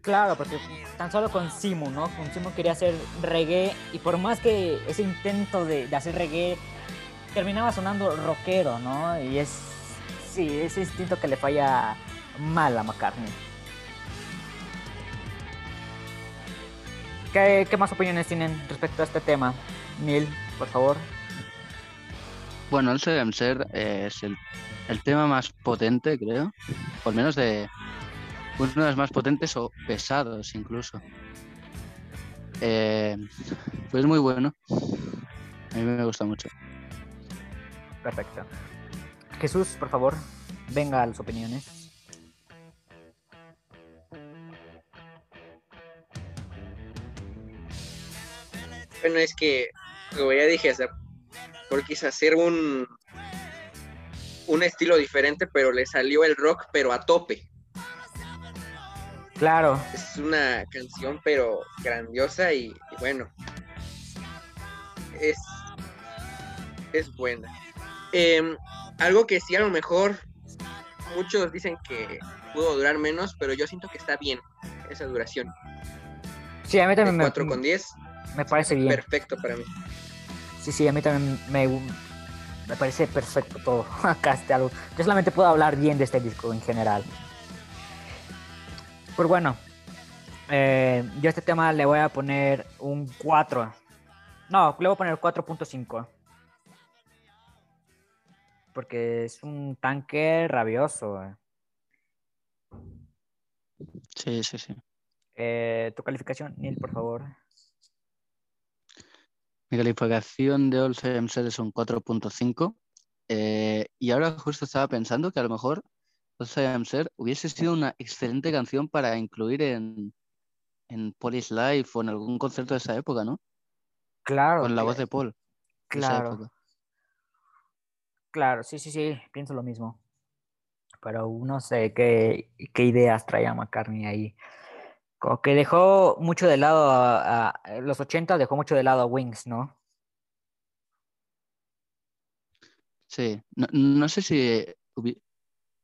Claro, porque tan solo con Simu, ¿no? Con Simu quería hacer reggae y por más que ese intento de, hacer reggae terminaba sonando rockero, ¿no? Y es, sí, ese instinto que le falla mal a McCartney. ¿Qué, más opiniones tienen respecto a este tema? Neil, por favor. Bueno, el Ser es el, el tema más potente, creo, por menos de, uno de los más potentes o pesados incluso. Eh, pues muy bueno. A mí me gusta mucho. Perfecto. Jesús, por favor, venga a las opiniones. Bueno, es que, como ya dije, o por quise hacer un, un estilo diferente, pero le salió el rock, pero a tope. Claro. Es una canción, pero grandiosa y, bueno, es, es buena. Em, algo que sí a lo mejor muchos dicen que pudo durar menos, pero yo siento que está bien esa duración. Sí, a mí también me... 4 con 10. Me parece bien. Perfecto para mí. Sí, sí, a mí también me, me parece perfecto todo. Acá este algo. Yo solamente puedo hablar bien de este disco en general. Pues bueno, eh, yo a este tema le voy a poner un 4. No, le voy a poner 4.5. Porque es un tanque rabioso. Eh. Sí, sí, sí. Eh, tu calificación, Neil, por favor. Mi calificación de All Set es un 4.5. Eh, y ahora justo estaba pensando que a lo mejor All Set hubiese sido una excelente canción para incluir en, en Police Life o en algún concierto de esa época, ¿no? Claro. Con la voz de Paul. Claro. Claro, sí, sí, sí, pienso lo mismo. Pero no sé qué, qué ideas traía McCartney ahí. Como que dejó mucho de lado a, los 80 dejó mucho de lado a Wings, ¿no? Sí, no, sé si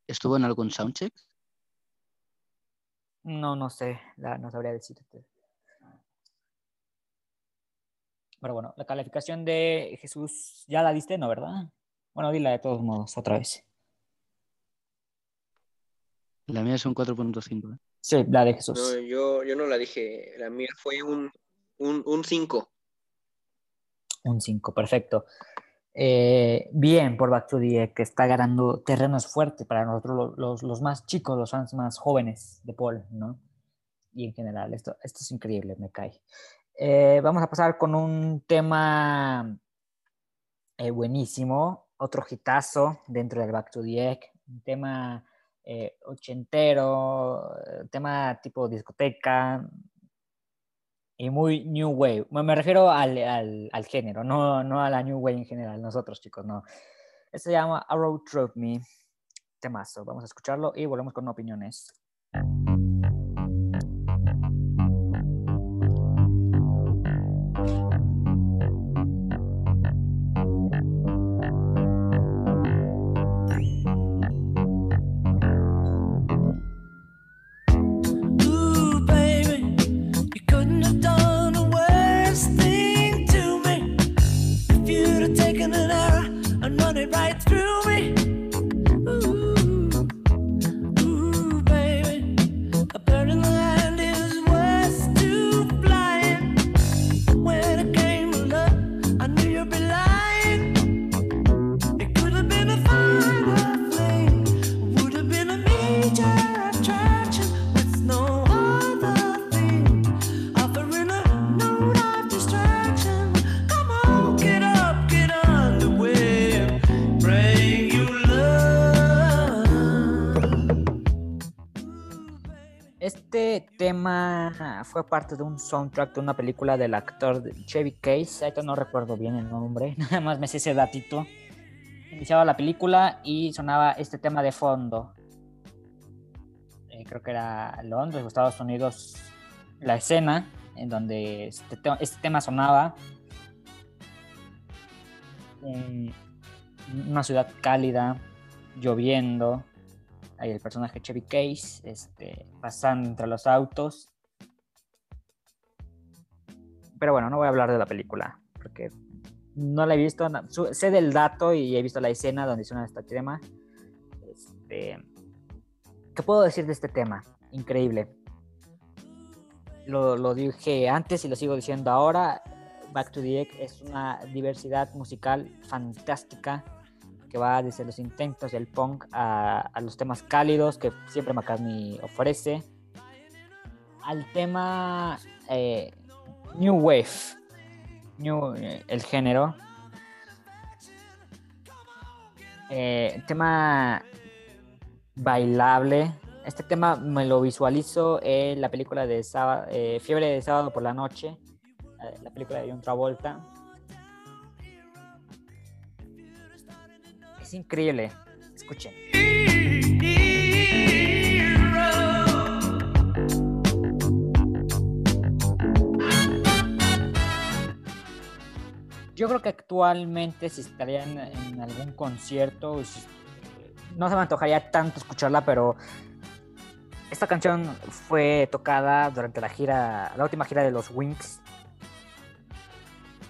estuvo en algún soundcheck. No, no sé, no sabría decirte. Pero bueno, la calificación de Jesús, ¿ya la diste, no, verdad? Bueno, dila de todos modos, otra vez. La mía es un 4.5. ¿eh? Sí, la de Jesús. No, yo, yo no la dije, la mía fue un 5. Un 5, perfecto. Eh, bien por Back to the que está ganando terrenos fuertes para nosotros, los, más chicos, los fans más jóvenes de Paul, ¿no? Y en general, esto, esto es increíble, me cae. Eh, vamos a pasar con un tema eh, buenísimo, otro hitazo dentro del Back to the un tema eh, ochentero, eh, tema tipo discoteca y muy new wave. Me refiero al, al, género, no, no a la new wave en general, nosotros chicos, no. Este se llama Arrow Truth Me, temazo. Vamos a escucharlo y volvemos con opiniones. Fue parte de un soundtrack de una película del actor Chevy Case, ahorita no recuerdo bien el nombre, nada más me sé ese datito. Iniciaba la película y sonaba este tema de fondo. Eh, creo que era Londres o Estados Unidos la escena en donde este, este tema sonaba. una ciudad cálida, lloviendo, ahí el personaje Chevy Case este, pasando entre los autos pero bueno, no voy a hablar de la película, porque no la he visto. sé del dato y he visto la escena donde suena este tema. Este, ¿Qué puedo decir de este tema? Increíble. Lo, lo, dije antes y lo sigo diciendo ahora. Back to the Egg es una diversidad musical fantástica que va desde los intentos del punk a, los temas cálidos que siempre McCartney ofrece, al tema eh, New Wave, new, eh, el género. Eh, tema bailable. Este tema me lo visualizo en la película de Fiebre de Sábado por la Noche, la película de John Travolta increíble. Escuchen. Yo creo que actualmente si estarían en algún concierto, no se me antojaría tanto escucharla, pero esta canción fue tocada durante la gira, la última gira de los Wings.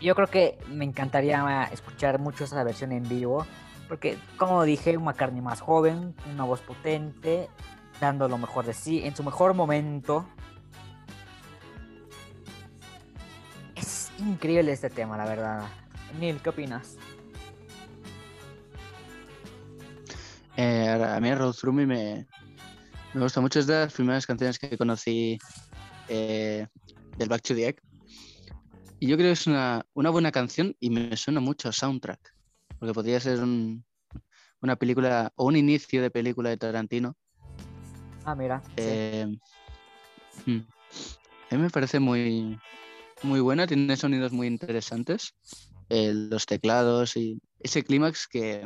Yo creo que me encantaría escuchar mucho esa versión en vivo. Porque, como dije, un McCartney más joven, una voz potente, dando lo mejor de sí, en su mejor momento. Es increíble este tema, la verdad. Neil, ¿qué opinas? Eh, a mí Road Through Me me, gusta mucho. Es de las primeras canciones que conocí eh, del Back to the Egg. Y yo creo que es una, una buena canción y me suena mucho a soundtrack porque podría ser una película o un inicio de película de Tarantino. Ah, mira. Eh, hmm. A mí me parece muy, muy buena, tiene sonidos muy interesantes, eh, los teclados y ese clímax que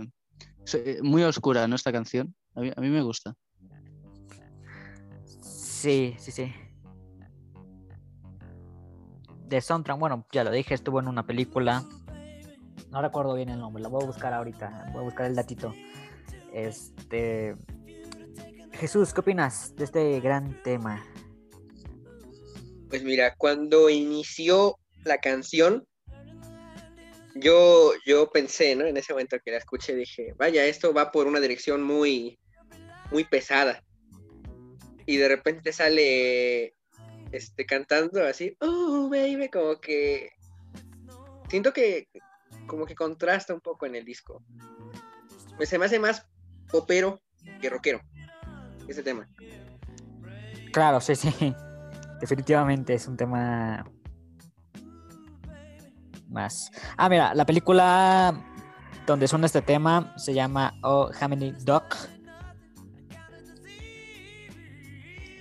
es muy oscura, ¿no? Esta canción. A mí, a mí me gusta. Sí, sí, sí. De soundtrack, bueno, ya lo dije, estuvo en una película no recuerdo bien el nombre, lo voy a buscar ahorita, voy a buscar el datito. Este. Jesús, ¿qué opinas de este gran tema? Pues mira, cuando inició la canción, yo, yo pensé, ¿no? En ese momento que la escuché, dije, vaya, esto va por una dirección muy, muy pesada. Y de repente sale este cantando así, oh baby, como que siento que como que contrasta un poco en el disco. Se me hace más popero que rockero ese tema. Claro, sí, sí. Definitivamente es un tema Ah, mira, la película donde suena este tema se llama Oh Haminy Duck.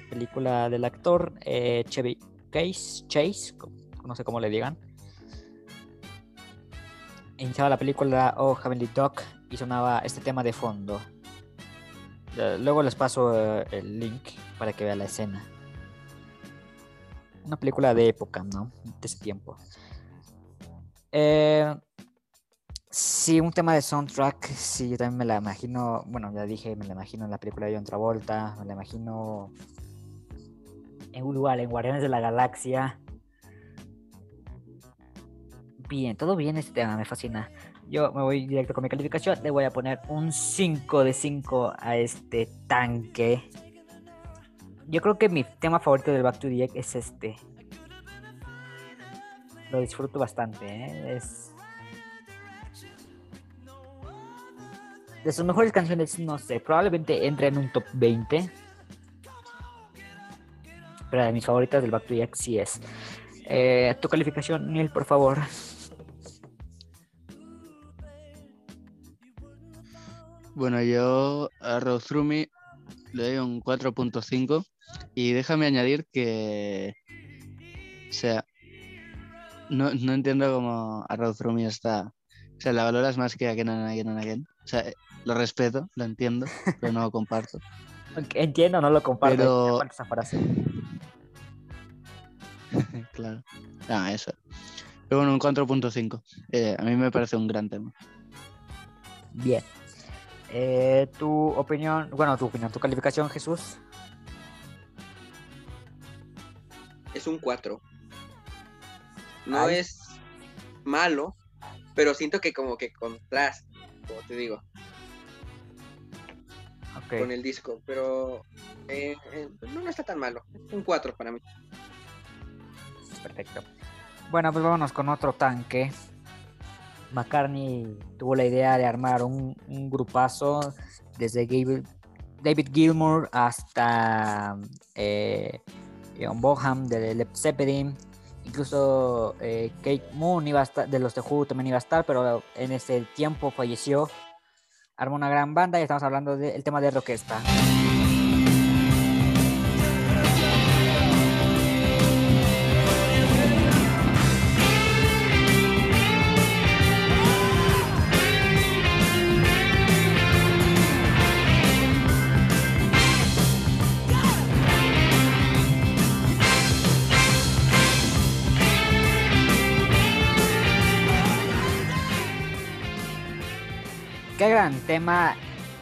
Película del actor eh, Chevy Chase, Chase, no sé cómo le digan iniciaba la película Oh Heavenly Dog y sonaba este tema de fondo. Luego les paso eh, el link para que vean la escena. Una película de época, ¿no? De ese tiempo. Eh, sí, un tema de soundtrack, sí, yo también me la imagino, bueno, ya dije, me la imagino en la película de John Travolta, me la imagino en igual, en Guardianes de la Galaxia, bien, todo bien este tema, me fascina. Yo me voy directo con mi calificación, le voy a poner un 5 de 5 a este tanque. Yo creo que mi tema favorito del Back to the Egg es este. Lo disfruto bastante, ¿eh? Es... De sus mejores canciones, no sé, probablemente entre en un top 20. Pero de mis favoritas del Back to Egg sí es. Eh, tu calificación, Neil, por favor. Bueno, yo a Me le doy un 4.5 y déjame añadir que, o sea, no, entiendo cómo a Through Me está, o sea, la valoras más que a Again and Again and Again. O sea, lo respeto, lo entiendo, pero no lo comparto. Entiendo, no lo comparto. Pero... esa frase. claro. Ah, eso. Pero bueno, un 4.5. Eh, a mí me parece un gran tema. Bien. Eh, tu opinión, bueno, tu opinión, tu calificación, Jesús. Es un 4. No es malo, pero siento que como que contrasta, como te digo. Con el disco, pero eh, eh, no, no está tan malo. Un 4 para mí. Perfecto. Bueno, pues vámonos con otro tanque McCartney tuvo la idea de armar un, grupazo desde David Gilmour hasta eh, John Boham de Led Zeppelin. Incluso eh, Kate Moon iba de los The Who también iba a estar, pero en ese tiempo falleció. Armó una gran banda y estamos hablando del tema de orquesta. Qué gran tema.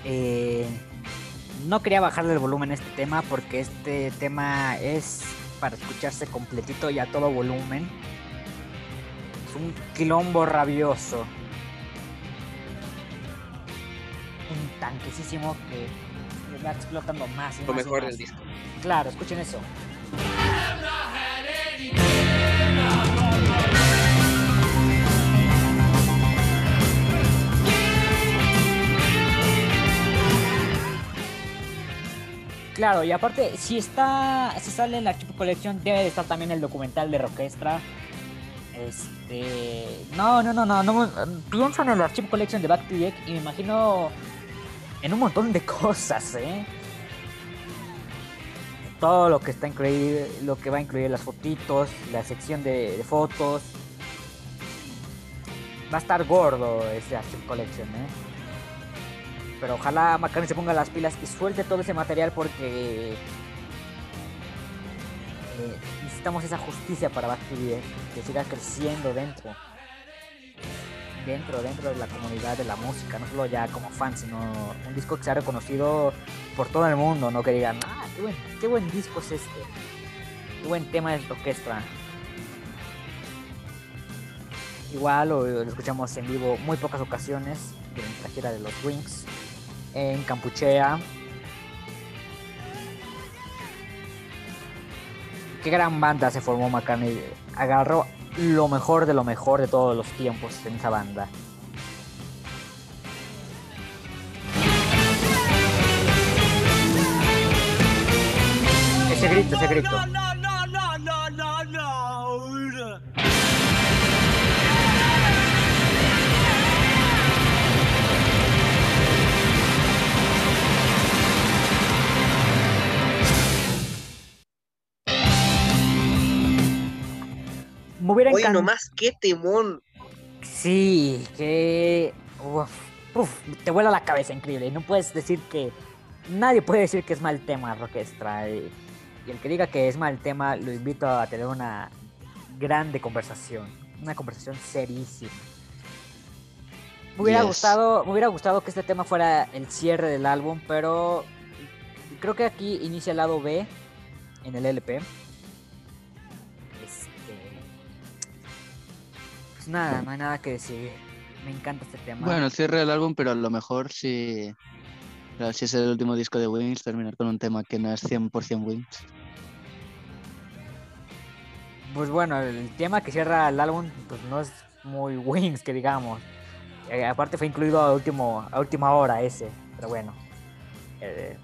Eh, no quería bajarle el volumen a este tema porque este tema es para escucharse completito y a todo volumen. Es un quilombo rabioso. Un tanquecísimo que va explotando más. Y Lo mejor del disco. Claro, escuchen eso. Claro, y aparte, si está, si sale en la Archivo Colección, debe de estar también el documental de Rockestra. Este. No, no, no, no, no. En el Archivo Collection de Deck y me imagino en un montón de cosas, ¿eh? Todo lo que está incluido, lo que va a incluir las fotitos, la sección de, de fotos. Va a estar gordo ese Archive Collection, ¿eh? Pero ojalá McCartney se ponga las pilas y suelte todo ese material porque eh, necesitamos esa justicia para Backstreet que siga creciendo dentro dentro dentro de la comunidad de la música no solo ya como fan sino un disco que sea reconocido por todo el mundo no que digan ah qué buen, qué buen disco es este qué buen tema es la orquesta igual lo, lo escuchamos en vivo muy pocas ocasiones durante la gira de los Wings en Campuchea. Qué gran banda se formó McCartney. Agarró lo mejor de lo mejor de todos los tiempos en esa banda. Ese grito, ese grito. Nomás, qué temón. Sí, que. te vuela la cabeza, increíble. No puedes decir que. Nadie puede decir que es mal tema Rockestra. Y, y el que diga que es mal tema, lo invito a tener una grande conversación. Una conversación serísima. Me hubiera, gustado, me hubiera gustado que este tema fuera el cierre del álbum, pero creo que aquí inicia el lado B en el LP. Pues nada, no hay nada que decir. Me encanta este tema. Bueno, cierre el álbum, pero a lo mejor si, si es el último disco de Wings, terminar con un tema que no es 100% Wings. Pues bueno, el tema que cierra el álbum pues no es muy Wings, que digamos. Eh, aparte fue incluido a, último, a última hora ese, pero bueno. Eh,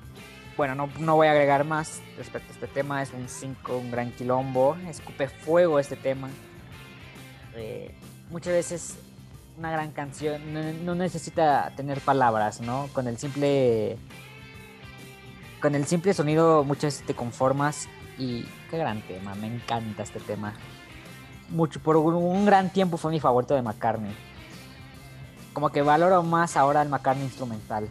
bueno, no, no, voy a agregar más respecto a este tema. Es un 5, un gran quilombo. Escupe fuego este tema. Eh, muchas veces una gran canción no, necesita tener palabras, ¿no? Con el simple con el simple sonido muchas veces te conformas y qué gran tema, me encanta este tema. Mucho por un, gran tiempo fue mi favorito de McCartney. Como que valoro más ahora el McCartney instrumental.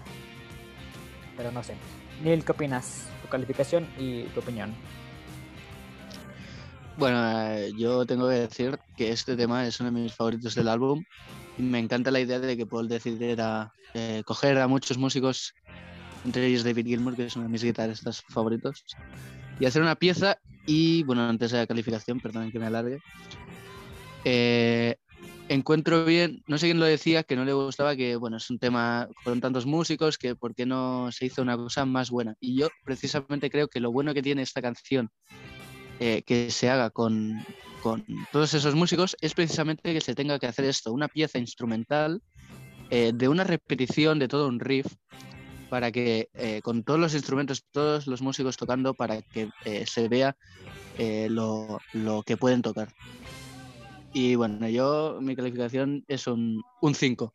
Pero no sé. Neil, ¿qué opinas? Tu calificación y tu opinión. Bueno, eh, yo tengo que decir que este tema es uno de mis favoritos del álbum. Me encanta la idea de que Paul decidiera eh, coger a muchos músicos, entre ellos David Gilmour, que es uno de mis guitarristas favoritos, y hacer una pieza. Y bueno, antes de la calificación, perdón que me alargue, eh, encuentro bien, no sé quién lo decía, que no le gustaba que, bueno, es un tema con tantos músicos, que por qué no se hizo una cosa más buena. Y yo precisamente creo que lo bueno que tiene esta canción eh, que se haga con, con, todos esos músicos es precisamente que se tenga que hacer esto, una pieza instrumental eh, de una repetición de todo un riff para que con todos los instrumentos, todos los músicos tocando, para que se vea lo, lo, que pueden tocar. Y bueno, yo mi calificación es un 5.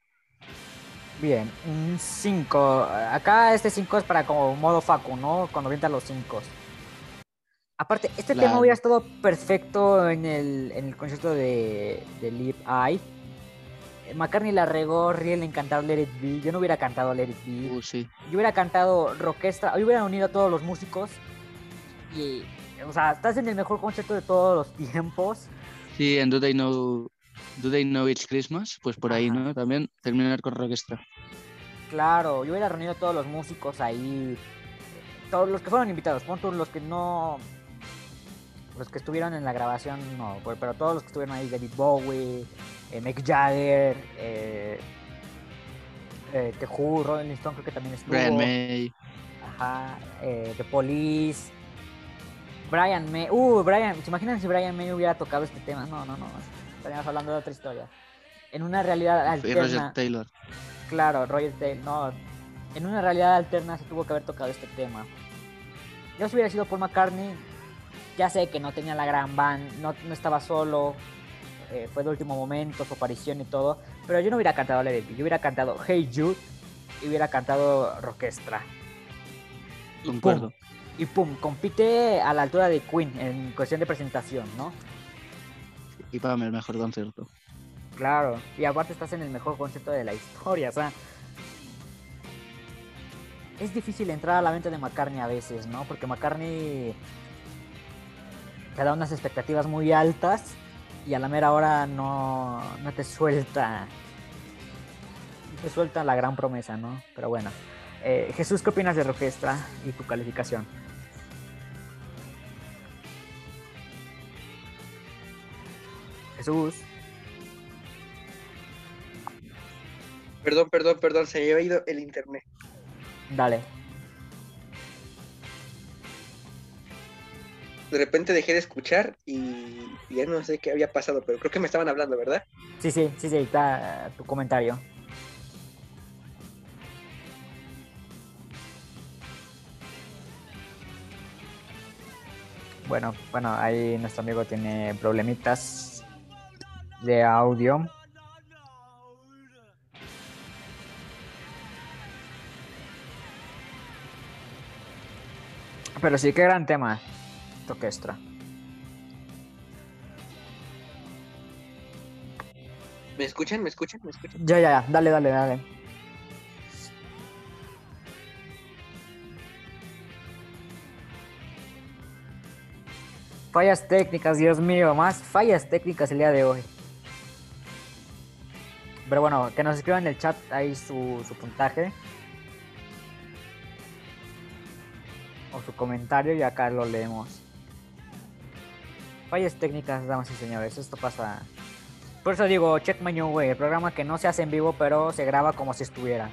Bien, un 5. Acá este 5 es para como modo Facu, ¿no? Cuando vienta los 5. Aparte, este tema hubiera estado perfecto en el, en el concierto de, de Live Eye. McCartney la regó, Riel le encantado Let It Be. Yo no hubiera cantado Let It Be. Uh, sí. Yo hubiera cantado Rockestra. Yo hubiera unido a todos los músicos. Y, o sea, estás en el mejor concierto de todos los tiempos. Sí, en Do They Know Do They Know It's Christmas? Pues por ahí, ¿no? También terminar con rock extra. Claro, yo hubiera reunido a todos los músicos ahí, todos los que fueron invitados, punto los que no, los que estuvieron en la grabación, no, pero todos los que estuvieron ahí, David Bowie, eh, Mick Jagger, eh, eh, The Who, Rolling Stone creo que también estuvo. Brian May. Ajá, eh, The Police. Brian May. Uh, Brian, ¿se imaginan si Brian May hubiera tocado este tema? No, no, no estaríamos hablando de otra historia. En una realidad alterna. Roger Taylor. Claro, Roger Taylor. No, en una realidad alterna se tuvo que haber tocado este tema. Yo si hubiera sido Paul McCartney, ya sé que no tenía la gran band, no, no estaba solo, eh, fue de último momento, su aparición y todo, pero yo no hubiera cantado Lady yo hubiera cantado Hey Jude y hubiera cantado Rockestra. Y pum, y pum, compite a la altura de Queen en cuestión de presentación, ¿no? y págame el mejor concierto. Claro, y aparte estás en el mejor concierto de la historia, o sea. Es difícil entrar a la mente de McCartney a veces, ¿no? Porque McCartney te da unas expectativas muy altas y a la mera hora no, no te suelta. Te suelta la gran promesa, ¿no? Pero bueno. Eh, Jesús, ¿qué opinas de Roquestra y tu calificación? Jesús. Perdón, perdón, perdón, se había ido el internet. Dale. De repente dejé de escuchar y ya no sé qué había pasado, pero creo que me estaban hablando, ¿verdad? Sí, sí, sí, sí, está tu comentario. Bueno, bueno, ahí nuestro amigo tiene problemitas de audio. Pero sí, qué gran tema, Toquestra. ¿Me escuchan? ¿Me escuchan? ¿Me escuchan? Ya, ya, ya. Dale, dale, dale. Fallas técnicas, Dios mío, más fallas técnicas el día de hoy. Pero bueno, que nos escriban en el chat ahí su, puntaje. O su comentario y acá lo leemos. Fallas técnicas, damas y señores. Esto pasa. Por eso digo, Check My New Way, el programa que no se hace en vivo, pero se graba como si estuviera.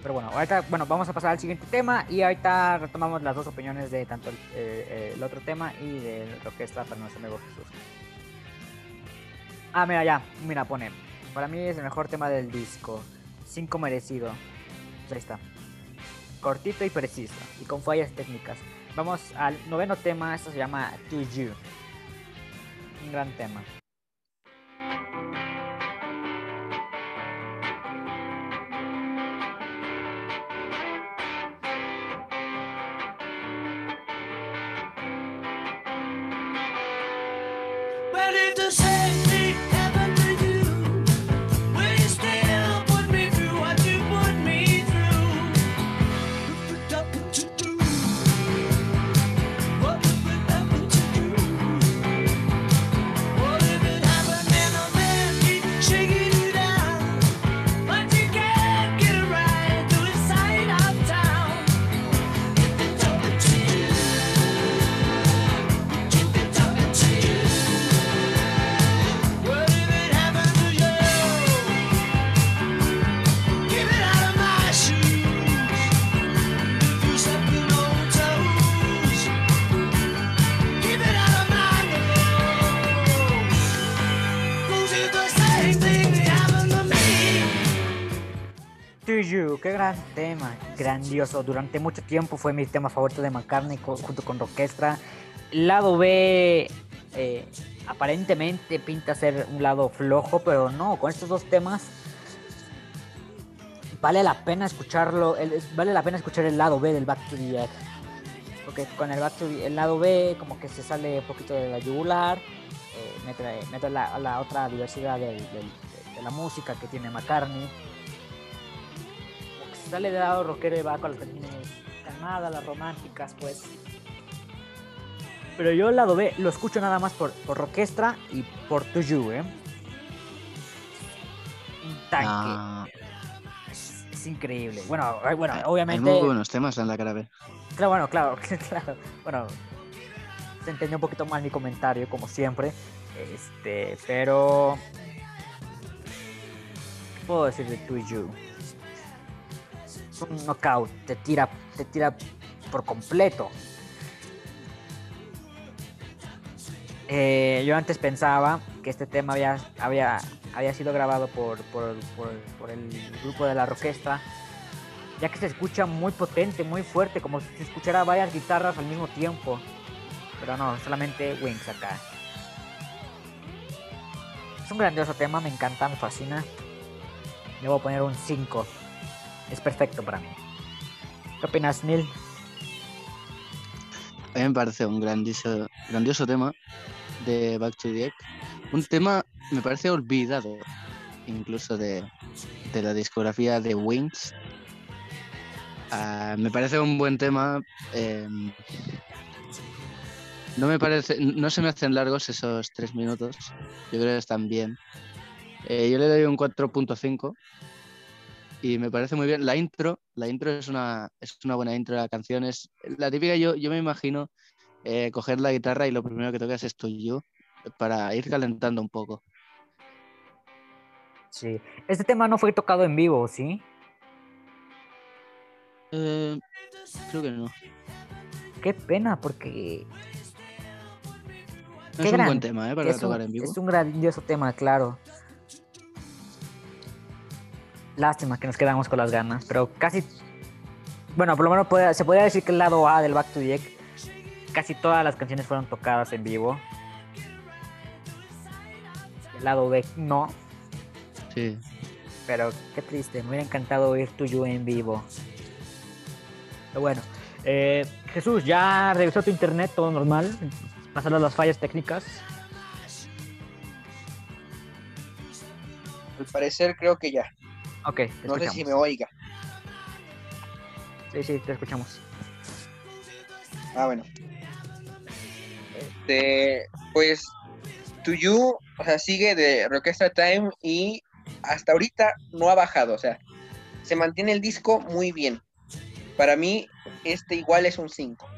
Pero bueno, ahorita, bueno, vamos a pasar al siguiente tema y ahorita retomamos las dos opiniones de tanto el, eh, otro tema y de lo que está para nuestro amigo Jesús. Ah, mira, ya. Mira, pone. Para mí es el mejor tema del disco. cinco merecido. Pues ahí está. Cortito y preciso. Y con fallas técnicas. Vamos al noveno tema. Esto se llama To You. Un gran tema. Qué gran tema, grandioso. Durante mucho tiempo fue mi tema favorito de McCartney junto con Orquestra. Lado B, eh, aparentemente pinta ser un lado flojo, pero no, con estos dos temas vale la pena escucharlo, vale la pena escuchar el lado B del Back to the Egg. Porque con el, lado B como que se sale un poquito de la yugular, eh, mete, la, otra diversidad de, la música que tiene McCartney. Sale del lado rockero y va con las canciones calmadas, las románticas, pues. Pero yo el lado B lo escucho nada más por, por orquestra y por To You, ¿eh? Un tanque. Ah. Es, increíble. Bueno, bueno, obviamente. Hay muy buenos temas en la cara B. Claro, bueno, claro, claro. Bueno, se entendió un poquito mal mi comentario, como siempre. Este, pero. ¿Qué puedo decir de To You? Es un knockout, te tira, te tira por completo. Eh, yo antes pensaba que este tema había, había, había sido grabado por, por, por, el grupo de la orquesta, ya que se escucha muy potente, muy fuerte, como si se escuchara varias guitarras al mismo tiempo. Pero no, solamente Wings acá. Es un grandioso tema, me encanta, me fascina. Le voy a poner un 5. Es perfecto para mí. ¿Qué opinas, Neil? A mí me parece un grandioso, grandioso tema de Back to the Egg. Un tema, me parece olvidado, incluso de, la discografía de Wings. Ah, me parece un buen tema. Em, no me parece, no se me hacen largos esos tres minutos. Yo creo que están bien. Eh, yo le doy un 4.5 y me parece muy bien. La intro, la intro es una, es una buena intro de la canción. Es la típica, yo, yo me imagino eh, coger la guitarra y lo primero que tocas es yo para ir calentando un poco. Sí. Este tema no fue tocado en vivo, ¿sí? Eh, creo que no. Qué pena, porque. Es un buen tema, ¿eh? Para tocar en vivo. Es un grandioso tema, claro. Lástima que nos quedamos con las ganas, pero casi. Bueno, por lo menos se podría decir que el lado A del Back to the Egg casi todas las canciones fueron tocadas en vivo. El lado B no. Sí. Pero qué triste, me hubiera encantado oír tuyo en vivo. Pero bueno, eh, Jesús, ¿ya revisó tu internet todo normal? ¿Pasaron las fallas técnicas? Al parecer creo que ya. Ok, no sé si me oiga. Sí, sí, te escuchamos. Ah, bueno. Este, pues, To You, o sea, sigue de Rockestra Time y hasta ahorita no ha bajado, o sea, se mantiene el disco muy bien. Para mí, este igual es un 5.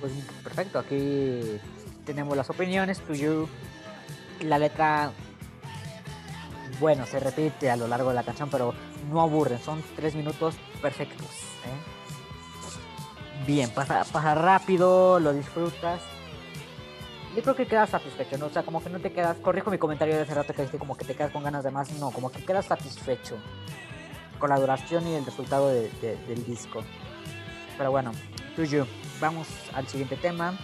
Pues perfecto, aquí tenemos las opiniones, To You, la letra, bueno, se repite a lo largo de la canción, pero no aburren, son tres minutos perfectos. ¿eh? Bien, pasa, pasa rápido, lo disfrutas yo creo que quedas satisfecho, ¿no? O sea, como que no te quedas, corrijo mi comentario de hace rato que dijiste como que te quedas con ganas de más, no, como que quedas satisfecho con la duración y el resultado del disco. Pero bueno, to you. Vamos al siguiente tema,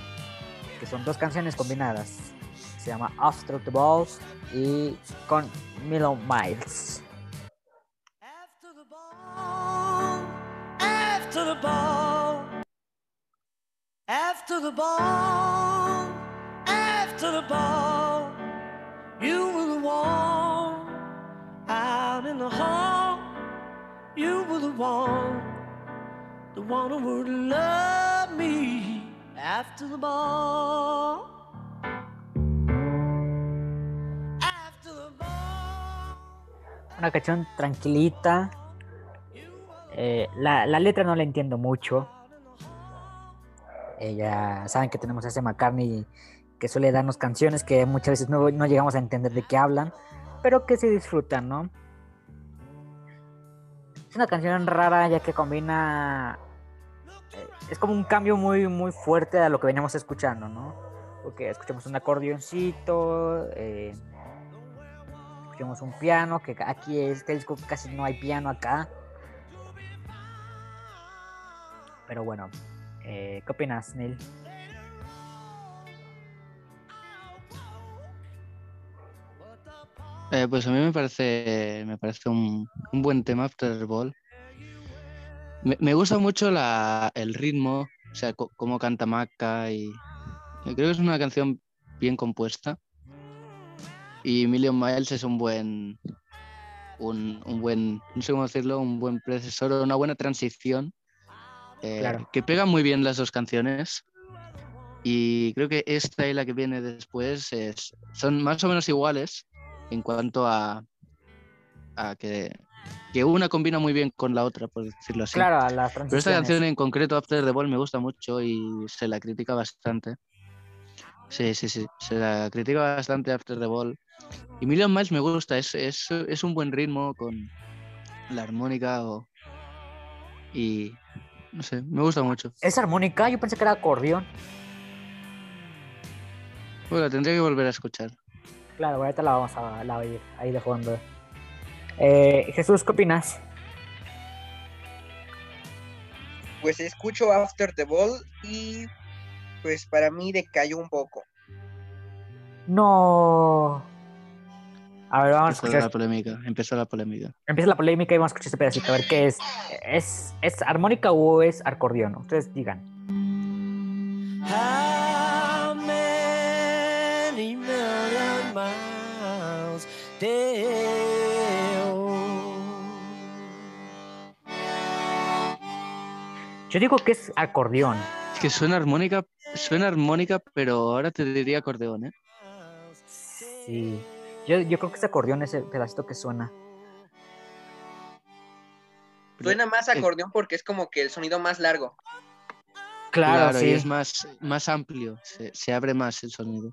que son dos canciones combinadas. Se llama After the Ball y con Milo Miles. After the ball, after the ball, after the ball. to the ball. You were the one out in the hall. You were the one, the one who would love me after the ball. Una canción tranquilita. Eh, la, la letra no la entiendo mucho. Eh, ya saben que tenemos a ese McCartney que suele darnos canciones que muchas veces no, llegamos a entender de qué hablan, pero que se disfrutan, ¿no? Es una canción rara ya que combina... Eh, es como un cambio muy, muy fuerte a lo que veníamos escuchando, ¿no? Porque escuchamos un acordeoncito, escuchamos un piano, que aquí este disco casi no hay piano acá. Pero bueno, eh, ¿qué opinas, Neil? Eh, pues a mí me parece, me parece un, buen tema After Ball. Me, me gusta mucho el ritmo, o sea, cómo canta Maca y creo que es una canción bien compuesta. Y Million Miles es un buen, un, buen, no sé cómo decirlo, un buen predecesor, una buena transición. Eh, que pega muy bien las dos canciones. Y creo que esta y la que viene después es, son más o menos iguales, en cuanto a, a que, que, una combina muy bien con la otra, por decirlo así. Claro, Pero esta canción en concreto, After the Ball, me gusta mucho y se la critica bastante. Sí, sí, sí, se la critica bastante After the Ball. Y Million Miles me gusta, es, es, es un buen ritmo con la armónica o... y no sé, me gusta mucho. ¿Es armónica? Yo pensé que era acordeón. Bueno, tendría que volver a escuchar. Claro, ahorita la vamos a la oír ahí de fondo. Eh, Jesús, ¿qué opinas? Pues escucho After the Ball y pues para mí decayó un poco. No. A ver, vamos a escuchar. la polémica, empezó la polémica. Empieza la polémica y vamos a escuchar este pedacito, a ver qué es. ¿Es, es armónica o es acordeón? Ustedes digan. Yo digo que es acordeón. Es que suena armónica, suena armónica, pero ahora te diría acordeón, ¿eh? Sí. Yo, yo creo que es acordeón ese pedacito que suena. Suena más acordeón porque es como que el sonido más largo. Claro, sí. y es más, más amplio, se, se abre más el sonido.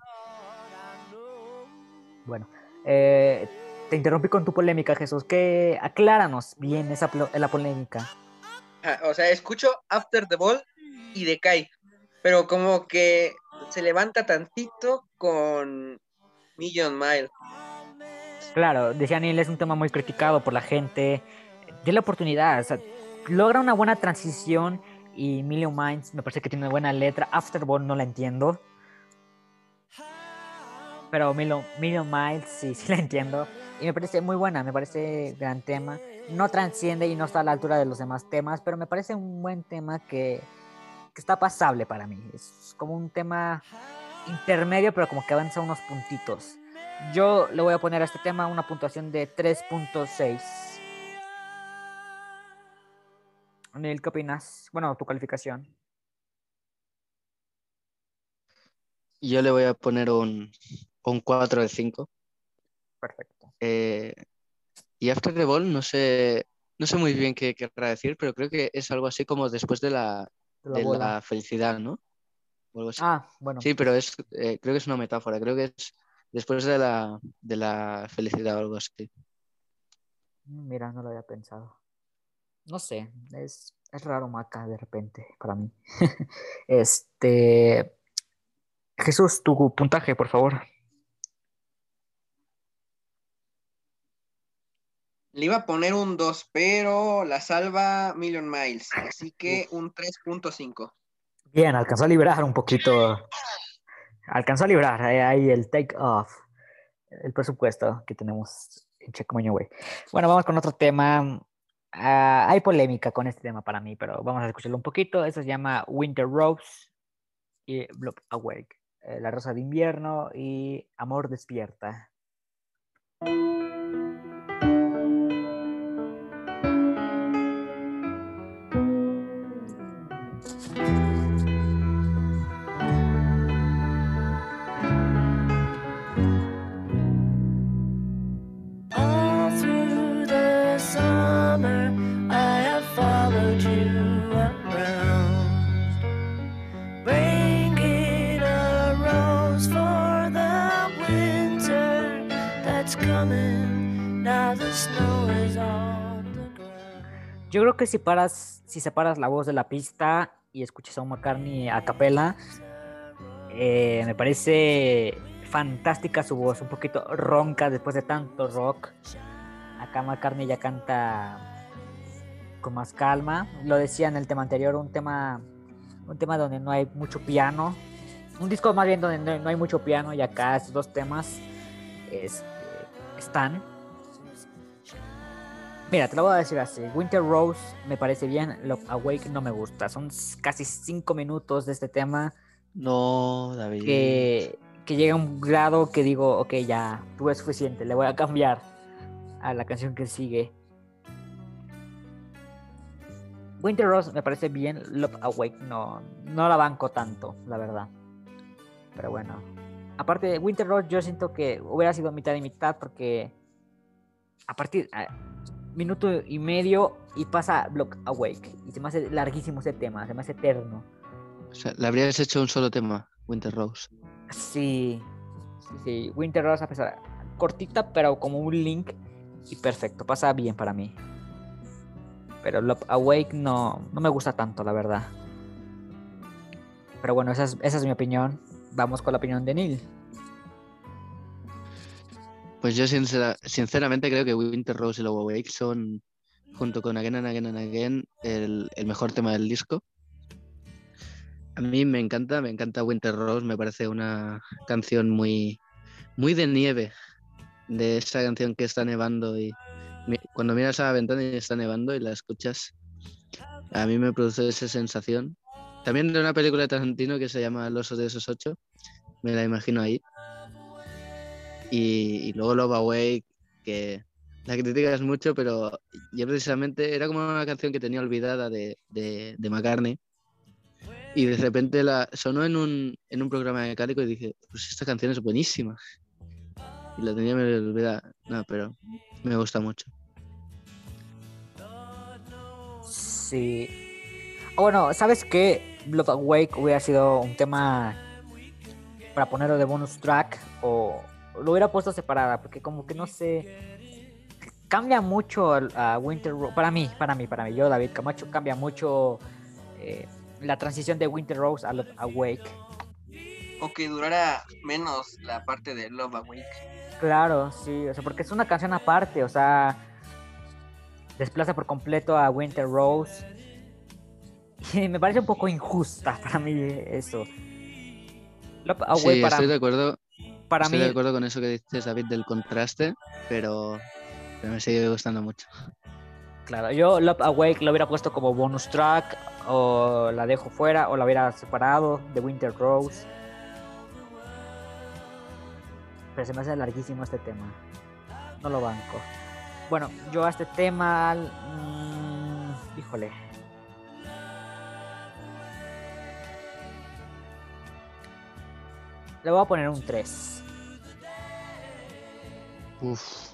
Bueno, eh, te interrumpí con tu polémica, Jesús. Que acláranos bien esa la polémica. Ah, o sea, escucho After the Ball y decae, pero como que se levanta tantito con Million Mile. Claro, decía Neil, es un tema muy criticado por la gente. De la oportunidad, o sea, logra una buena transición y Million Minds me parece que tiene una buena letra. After Ball no la entiendo. Pero Million, Miles sí, sí la entiendo. Y me parece muy buena, me parece gran tema. No transciende y no está a la altura de los demás temas, pero me parece un buen tema que, que está pasable para mí. Es como un tema intermedio, pero como que avanza unos puntitos. Yo le voy a poner a este tema una puntuación de 3.6. Neil, ¿qué opinas? Bueno, tu calificación. Yo le voy a poner un un 4 de 5. Perfecto. Eh, y After the Ball, no sé, no sé muy bien qué querrá decir, pero creo que es algo así como después de la, de la, felicidad, ¿no? Ah, bueno. Sí, pero es, eh, creo que es una metáfora, creo que es después de la, de la felicidad o algo así. Mira, no lo había pensado. No sé, es, es raro Maca de repente para mí. este. Jesús, tu puntaje, por favor. Le iba a poner un 2, pero la salva Million Miles, así que un 3.5. Bien, alcanzó a librar un poquito. Alcanzó a librar eh, ahí el take off, el presupuesto que tenemos en Checkmoño, güey. Bueno, vamos con otro tema. Ah, hay polémica con este tema para mí, pero vamos a escucharlo un poquito. Eso se llama Winter Rose y Block Awake. Eh, la Rosa de Invierno y Amor Despierta. Yo creo que si paras, si separas la voz de la pista y escuchas a un McCartney a capela, eh, me parece fantástica su voz, un poquito ronca después de tanto rock. Acá McCartney ya canta con más calma. Lo decía en el tema anterior, un tema, un tema donde no hay mucho piano. Un disco más bien donde no, hay mucho piano y acá estos dos temas este, están. Mira, te lo voy a decir así. Winter Rose me parece bien, Love Awake no me gusta. Son casi cinco minutos de este tema. No, David. Que, que llega a un grado que digo, ok, ya, tuve suficiente, le voy a cambiar a la canción que sigue. Winter Rose me parece bien, Love Awake no, no la banco tanto, la verdad. Pero bueno. Aparte de Winter Rose, yo siento que hubiera sido mitad y mitad porque a partir minuto y medio y pasa Block Awake. Y se me hace larguísimo ese tema, se me hace eterno. O sea, le habrías hecho un solo tema, Winter Rose. Sí, sí, sí. Winter Rose, a pesar cortita, pero como un link y perfecto, pasa bien para mí. Pero Love Awake no, no me gusta tanto, la verdad. Pero bueno, esa es, esa es mi opinión. Vamos con la opinión de Neil. Pues yo sinceramente creo que Winter Rose y Love Awake son, junto con Again and Again and Again, el, el, mejor tema del disco. A mí me encanta, me encanta Winter Rose, me parece una canción muy, muy de nieve, de esa canción que está nevando y cuando miras a la ventana y está nevando y la escuchas, a mí me produce esa sensación. También de una película de Tarantino que se llama Los de esos ocho, me la imagino ahí. Y, luego Love Away, que la criticas mucho, pero yo precisamente era como una canción que tenía olvidada de, de, de McCartney. Y de repente la sonó en un, en un programa mecánico y dije, pues esta canción es buenísima. Y la tenía olvidada. No, pero me gusta mucho. Sí. Bueno, ¿sabes qué? Blood Awake hubiera sido un tema para ponerlo de bonus track o lo hubiera puesto separada porque como que no sé cambia mucho a Winter Rose para mí para mí para mí yo David Camacho cambia mucho eh, la transición de Winter Rose a Love Awake o que durara menos la parte de Love Awake claro sí o sea porque es una canción aparte o sea desplaza por completo a Winter Rose. Me parece un poco injusta para mí eso. sí, estoy de acuerdo. Para estoy de acuerdo con eso que dices, David, del contraste, pero, me sigue gustando mucho. Claro, yo Love Awake lo hubiera puesto como bonus track, o la dejo fuera, o la hubiera separado de Winter Rose. Pero se me hace larguísimo este tema. No lo banco. Bueno, yo a este tema. Mmm, híjole. Le voy a poner un 3. Uf.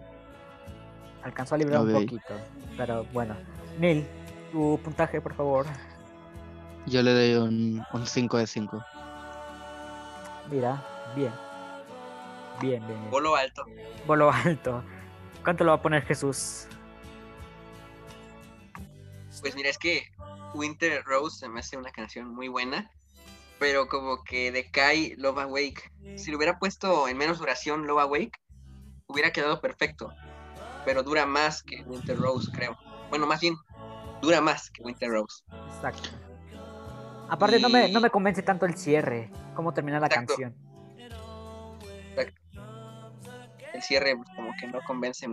Alcanzó a librar un poquito. Pero bueno. Neil, tu puntaje, por favor. Yo le doy un, un 5 de 5. Mira, bien. Bien, bien, bien. Bolo alto. Bolo alto. ¿Cuánto lo va a poner Jesús? Pues mira, es que Winter Rose se me hace una canción muy buena, pero como que decae Love Awake. Si lo hubiera puesto en menos duración Love Awake, hubiera quedado perfecto, pero dura más que Winter Rose, creo. Bueno, más bien, dura más que Winter Rose. Exacto. Aparte, no, me, no me convence tanto el cierre, cómo termina la canción el cierre pues, como que no convence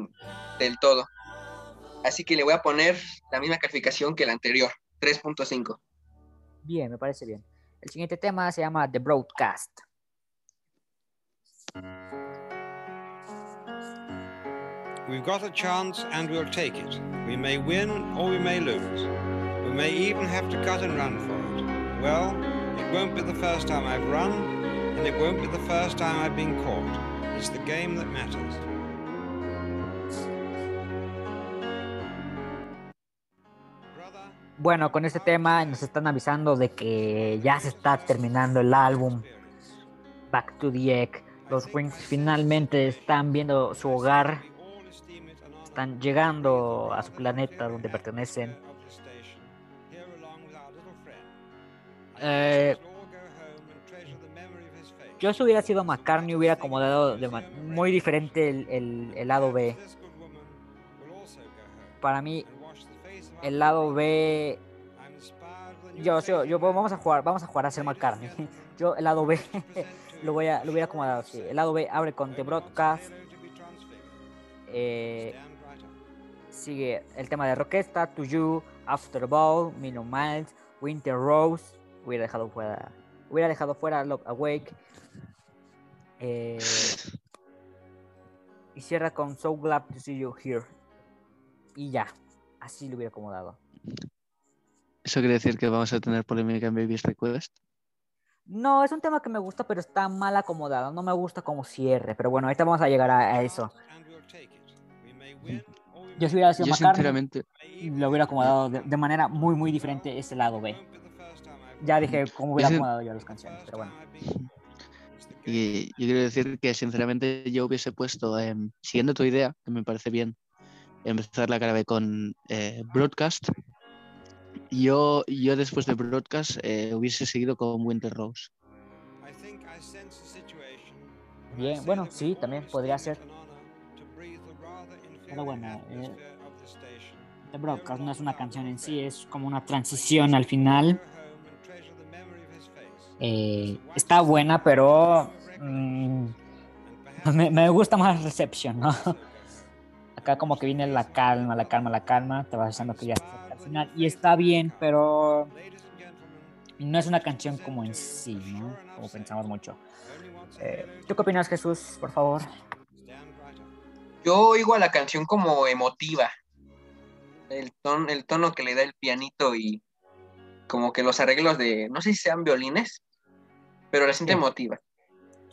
del todo. Así que le voy a poner la misma calificación que la anterior, 3.5. Bien, me parece bien. El siguiente tema se llama The Broadcast. We've got a chance and we'll take it. We may win or we may lose. We may even have to cut and run for it. Well, it won't be the first time I've run, and it won't be the first time I've been caught. Bueno, con este tema nos están avisando de que ya se está terminando el álbum Back to the Egg. Los Wings finalmente están viendo su hogar, están llegando a su planeta donde pertenecen. Eh, yo si hubiera sido McCartney hubiera acomodado de muy diferente el, el, lado B. Para mí, el lado B. Yo, yo, yo, vamos a jugar, vamos a jugar a ser McCartney. Yo el lado B lo voy a, lo hubiera acomodado así. El lado B abre con The Broadcast. Eh, sigue el tema de Roquesta, To You, After Ball, Miles, Winter Rose. Hubiera dejado fuera, hubiera dejado fuera Love Awake. Eh, y cierra con So Glad to See You Here. Y ya, así lo hubiera acomodado. ¿Eso quiere decir que vamos a tener polémica en Baby's Request? No, es un tema que me gusta, pero está mal acomodado. No me gusta como cierre. Pero bueno, ahorita vamos a llegar a, eso. Yo si hubiera sido Yo sinceramente... lo hubiera acomodado de, manera muy, muy diferente ese lado B. Ya dije cómo hubiera acomodado yo las canciones, pero bueno. Y yo quiero decir que sinceramente yo hubiese puesto, siguiendo tu idea, que me parece bien, empezar la cara B con eh, Broadcast. Yo, yo después de Broadcast eh, hubiese seguido con Winter Rose. Bien, bueno, sí, también podría ser. Pero bueno, eh, The Broadcast no es una canción en sí, es como una transición al final. Eh, está buena, pero mm, me, me, gusta más Reception, ¿no? Acá como que viene la calma, la calma, la calma, te vas pensando que ya está al final. Y está bien, pero no es una canción como en sí, ¿no? Como pensamos mucho. Eh, ¿Tú qué opinas, Jesús, por favor? Yo oigo a la canción como emotiva. El, ton, el tono que le da el pianito y como que los arreglos de, no sé si sean violines, pero la siente emotiva.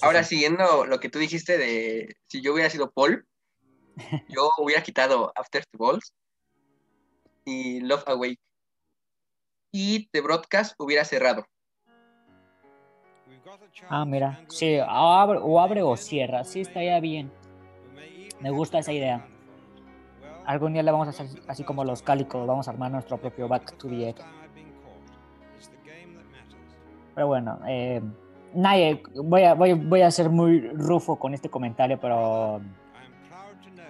Ahora, siguiendo lo que tú dijiste de si yo hubiera sido Paul, yo hubiera quitado After the Balls y Love Awake. Y The Broadcast hubiera cerrado. Ah, mira. Sí, abre, o abre o cierra. Sí, estaría bien. Me gusta esa idea. Algún día le vamos a hacer así como los cálicos, vamos a armar nuestro propio Back to the Egg. Pero bueno, eh, nadie, voy a, voy, voy a ser muy rufo con este comentario, pero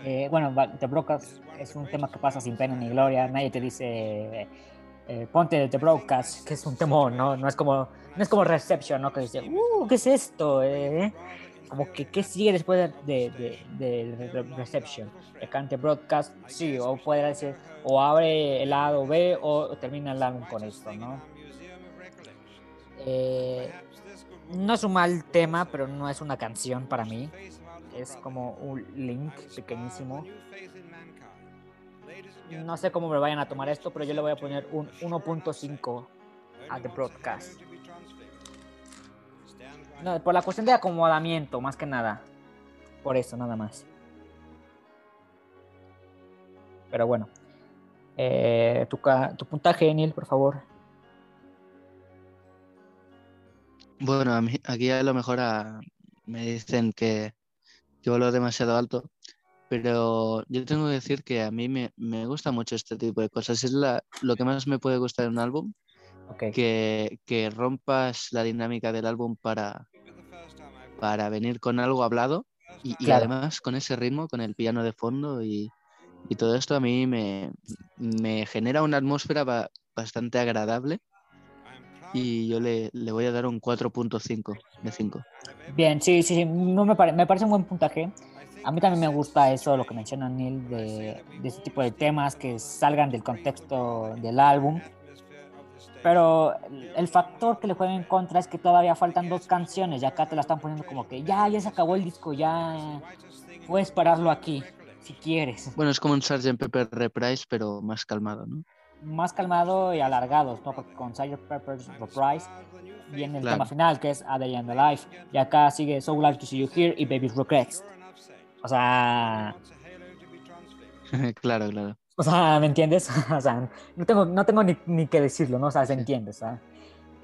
eh, bueno, The Broadcast es un tema que pasa sin pena ni gloria. Nadie te dice eh, ponte The Broadcast, que es un temor, ¿no? No es como, no es como Reception, ¿no? Que dice, uh, ¿qué es esto? Eh? como que qué sigue después de, de, Reception. El cante broadcast, sí, o puede decir, o abre el lado B o termina el álbum con esto, ¿no? Eh, no es un mal tema, pero no es una canción para mí. Es como un link pequeñísimo. No sé cómo me vayan a tomar esto, pero yo le voy a poner un 1.5 a The Broadcast. No, por la cuestión de acomodamiento, más que nada. Por eso, nada más. Pero bueno. Eh, tu, tu, puntaje, Neil, por favor. Bueno, a mí, aquí a lo mejor me dicen que, que lo demasiado alto, pero yo tengo que decir que a mí me, me gusta mucho este tipo de cosas. Es la, lo que más me puede gustar de un álbum que, rompas la dinámica del álbum para, para venir con algo hablado y, además con ese ritmo, con el piano de fondo y, todo esto a mí me, genera una atmósfera bastante agradable y yo le, voy a dar un 4.5 de 5. Bien, sí, sí, No me, me parece un buen puntaje. A mí también me gusta eso, lo que menciona Neil, de, de ese tipo de temas que salgan del contexto del álbum pero el factor que le juega en contra es que todavía faltan dos canciones y acá te la están poniendo como que ya, ya se acabó el disco, ya puedes pararlo aquí, si quieres. Bueno, es como un Sgt. Pepper Reprise, pero más calmado, ¿no? Más calmado y alargado, ¿no? Porque con Sgt. Pepper's Reprise viene el tema final, que es A Day and the Life, y acá sigue So Glad to See You Here y Baby's Regrets. O sea... claro, claro. O sea, ¿me entiendes? o sea, no tengo, no tengo ni, ni que decirlo, ¿no? O sea, se entiende, ¿sabes?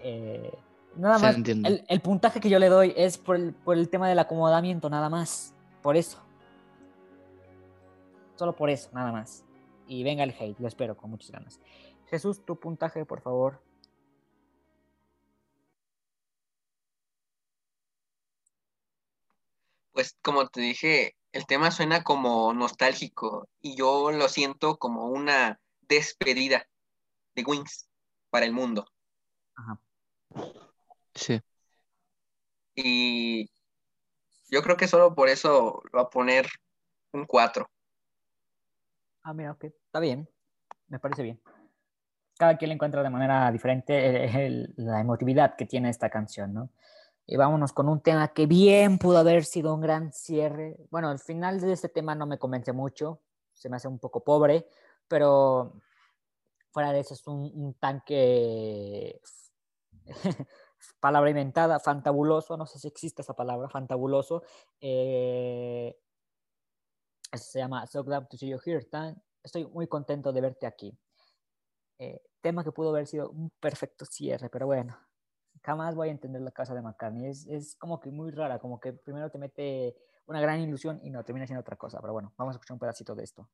Eh, nada más, el, el, puntaje que yo le doy es por el, por el tema del acomodamiento, nada más. Por eso. Solo por eso, nada más. Y venga el hate, lo espero con muchas ganas. Jesús, tu puntaje, por favor. como te dije, el tema suena como nostálgico y yo lo siento como una despedida de Wings para el mundo. Ajá. Sí. Y yo creo que solo por eso lo va a poner un 4. Ah, mira, ok, está bien, me parece bien. Cada quien le encuentra de manera diferente la emotividad que tiene esta canción, ¿no? Y vámonos con un tema que bien pudo haber sido un gran cierre. Bueno, el final de este tema no me convence mucho, se me hace un poco pobre, pero fuera de eso es un, tanque, palabra inventada, fantabuloso, no sé si existe esa palabra, fantabuloso. Eh, se llama So Glad to See You Here. estoy muy contento de verte aquí. Eh, tema que pudo haber sido un perfecto cierre, pero bueno, jamás voy a entender la casa de McCartney. Es, es, como que muy rara, como que primero te mete una gran ilusión y no, termina siendo otra cosa. Pero bueno, vamos a escuchar un pedacito de esto.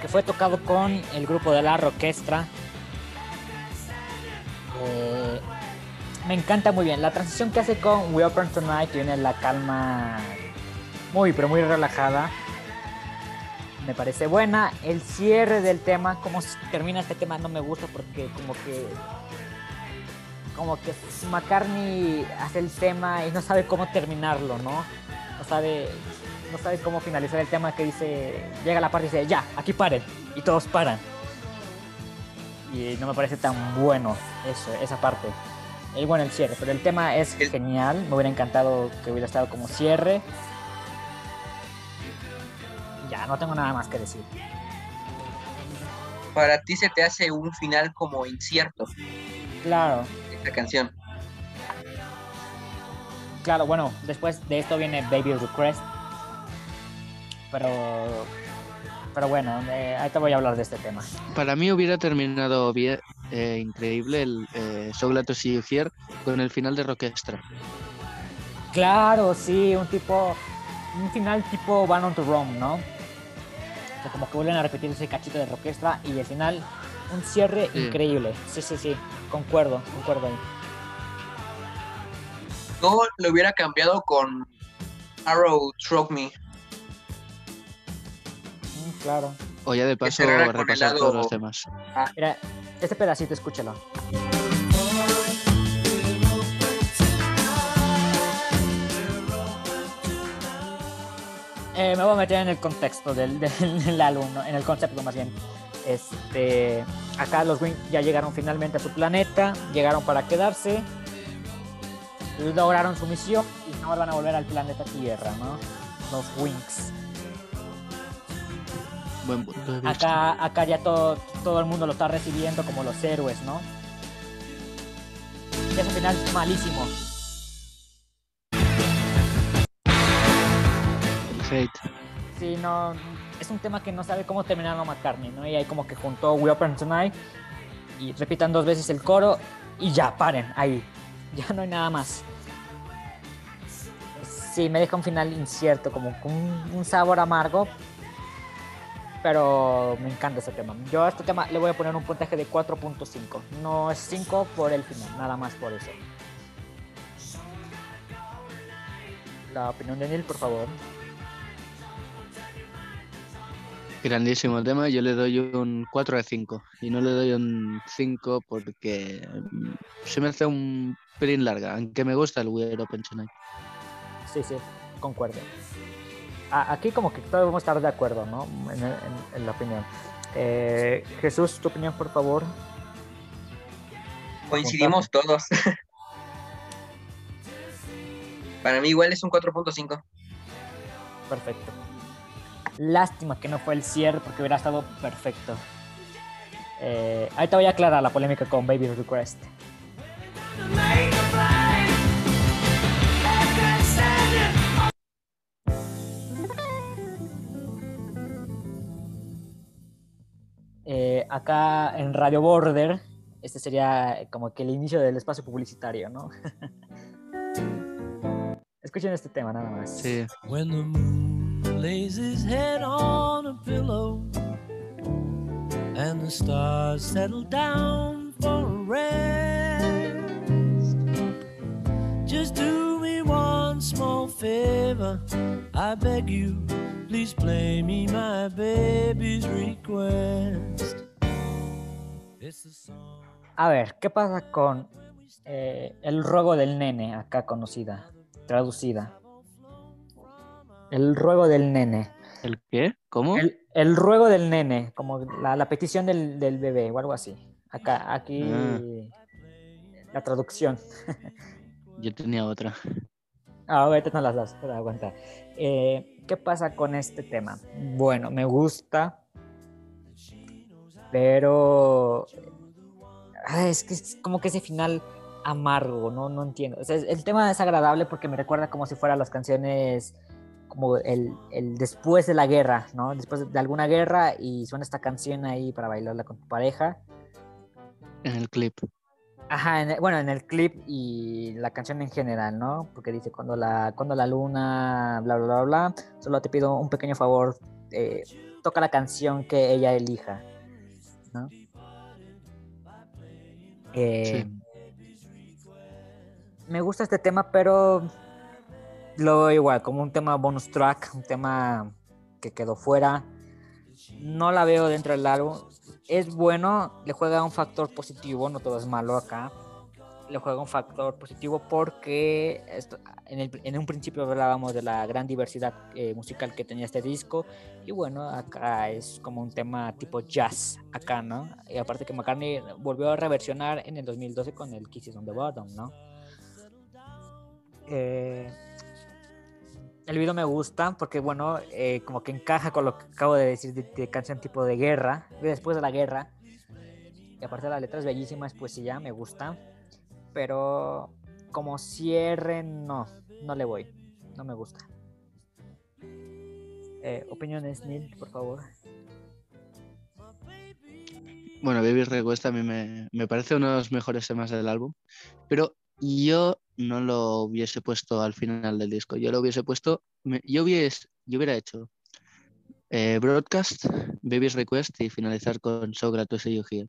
Que fue tocado con el grupo de la orquestra. Eh, me encanta muy bien. La transición que hace con We Open Tonight tiene la calma muy, pero muy relajada. Me parece buena. El cierre del tema, como termina este tema, no me gusta porque como que como que McCartney hace el tema y no sabe cómo terminarlo, ¿no? No sabe no sabe cómo finalizar el tema que dice, llega la parte y dice, ya, aquí paren, y todos paran. Y no me parece tan bueno eso, esa parte. Y bueno, el cierre, pero el tema es genial, me hubiera encantado que hubiera estado como cierre. Ya, no tengo nada más que decir. Para ti se te hace un final como incierto. Claro. Esta canción. Claro, bueno, después de esto viene Baby Request, pero, pero bueno, eh, ahí te voy a hablar de este tema. Para mí hubiera terminado bien, eh, increíble el eh, So Glad con el final de Rockestra. Claro, sí, un tipo, un final tipo Van on to Rome, ¿no? O sea, como que vuelven a repetir ese cachito de Rockestra y al final un cierre increíble. Sí, sí, sí, concuerdo, concuerdo ahí. No lo hubiera cambiado con Arrow Struck Me claro. O ya de paso repasar todos los temas. Ah. Mira, este pedacito, escúchalo. Eh, me voy a meter en el contexto del, del, álbum, en el concepto más bien. Este, acá los Wings ya llegaron finalmente a su planeta, llegaron para quedarse, lograron su misión y ahora van a volver al planeta Tierra, ¿no? Los Wings. Acá, acá ya todo, todo el mundo lo está recibiendo como los héroes, ¿no? Y ese final es malísimo. Hate. Sí, no. Es un tema que no sabe cómo terminarlo McCartney, ¿no? Y ahí como que juntó We Open Tonight y repitan dos veces el coro y ya, paren, ahí. Ya no hay nada más. Sí, me deja un final incierto, como con un sabor amargo, pero me encanta ese tema. Yo a este tema le voy a poner un puntaje de 4.5. No es 5 por el final, nada más por eso. La opinión de Neil, por favor. Grandísimo tema, yo le doy un 4 de 5 y no le doy un 5 porque mm, se me hace un pelín larga, aunque me gusta el Weird Open Tonight. Sí, sí, concuerdo. Aquí como que todos vamos a estar de acuerdo, ¿no? En, la opinión. Eh, Jesús, tu opinión, por favor. Coincidimos todos. Para mí igual es un 4.5. Perfecto. Lástima que no fue el cierre porque hubiera estado perfecto. Eh, ahorita voy a aclarar la polémica con Baby Request. Eh, acá en Radio Border, este sería como que el inicio del espacio publicitario, ¿no? Escuchen este tema nada más. Sí. lays his head on a pillow and the stars settle down for a rest. Just do me one small favor, I beg you, please play me my baby's request. A ver, ¿qué pasa con eh, el ruego del nene acá conocida, traducida? El ruego del nene. ¿El qué? ¿Cómo? El, ruego del nene, como la, petición del, bebé o algo así. Acá, aquí ah. la traducción. Yo tenía otra. Ah, ahorita no las das, pero aguanta. Eh, ¿Qué pasa con este tema? Bueno, me gusta, pero ah, es que es como que ese final amargo, no, no entiendo. el tema es agradable porque me recuerda como si fueran las canciones como el, el, después de la guerra, ¿no? Después de alguna guerra y suena esta canción ahí para bailarla con tu pareja. En el clip. Ajá, bueno, en el clip y la canción en general, ¿no? Porque dice, cuando la, cuando la luna, bla, bla, bla, bla, solo te pido un pequeño favor, eh, toca la canción que ella elija, ¿no? Eh, me gusta este tema, pero lo veo igual, como un tema bonus track, un tema que quedó fuera. No la veo dentro del álbum. Es bueno, le juega un factor positivo, no todo es malo acá. Le juega un factor positivo porque esto, en, un principio hablábamos de la gran diversidad eh, musical que tenía este disco. Y bueno, acá es como un tema tipo jazz, acá, ¿no? Y aparte que McCartney volvió a reversionar en el 2012 con el Kisses on the Bottom, ¿no? Eh, el video me gusta porque, bueno, eh, como que encaja con lo que acabo de decir de, canción tipo de guerra, después de la guerra. Y aparte de las letras bellísimas, pues sí, ya me gusta. Pero como cierre, no, no le voy. No me gusta. Eh, opiniones, Neil, por favor. Bueno, Baby Request a mí me, me, parece uno de los mejores temas del álbum, pero yo no lo hubiese puesto al final del disco. Yo lo hubiese puesto, yo, hubiese, yo hubiera hecho eh, Broadcast, Baby's Request y finalizar con So See You Here.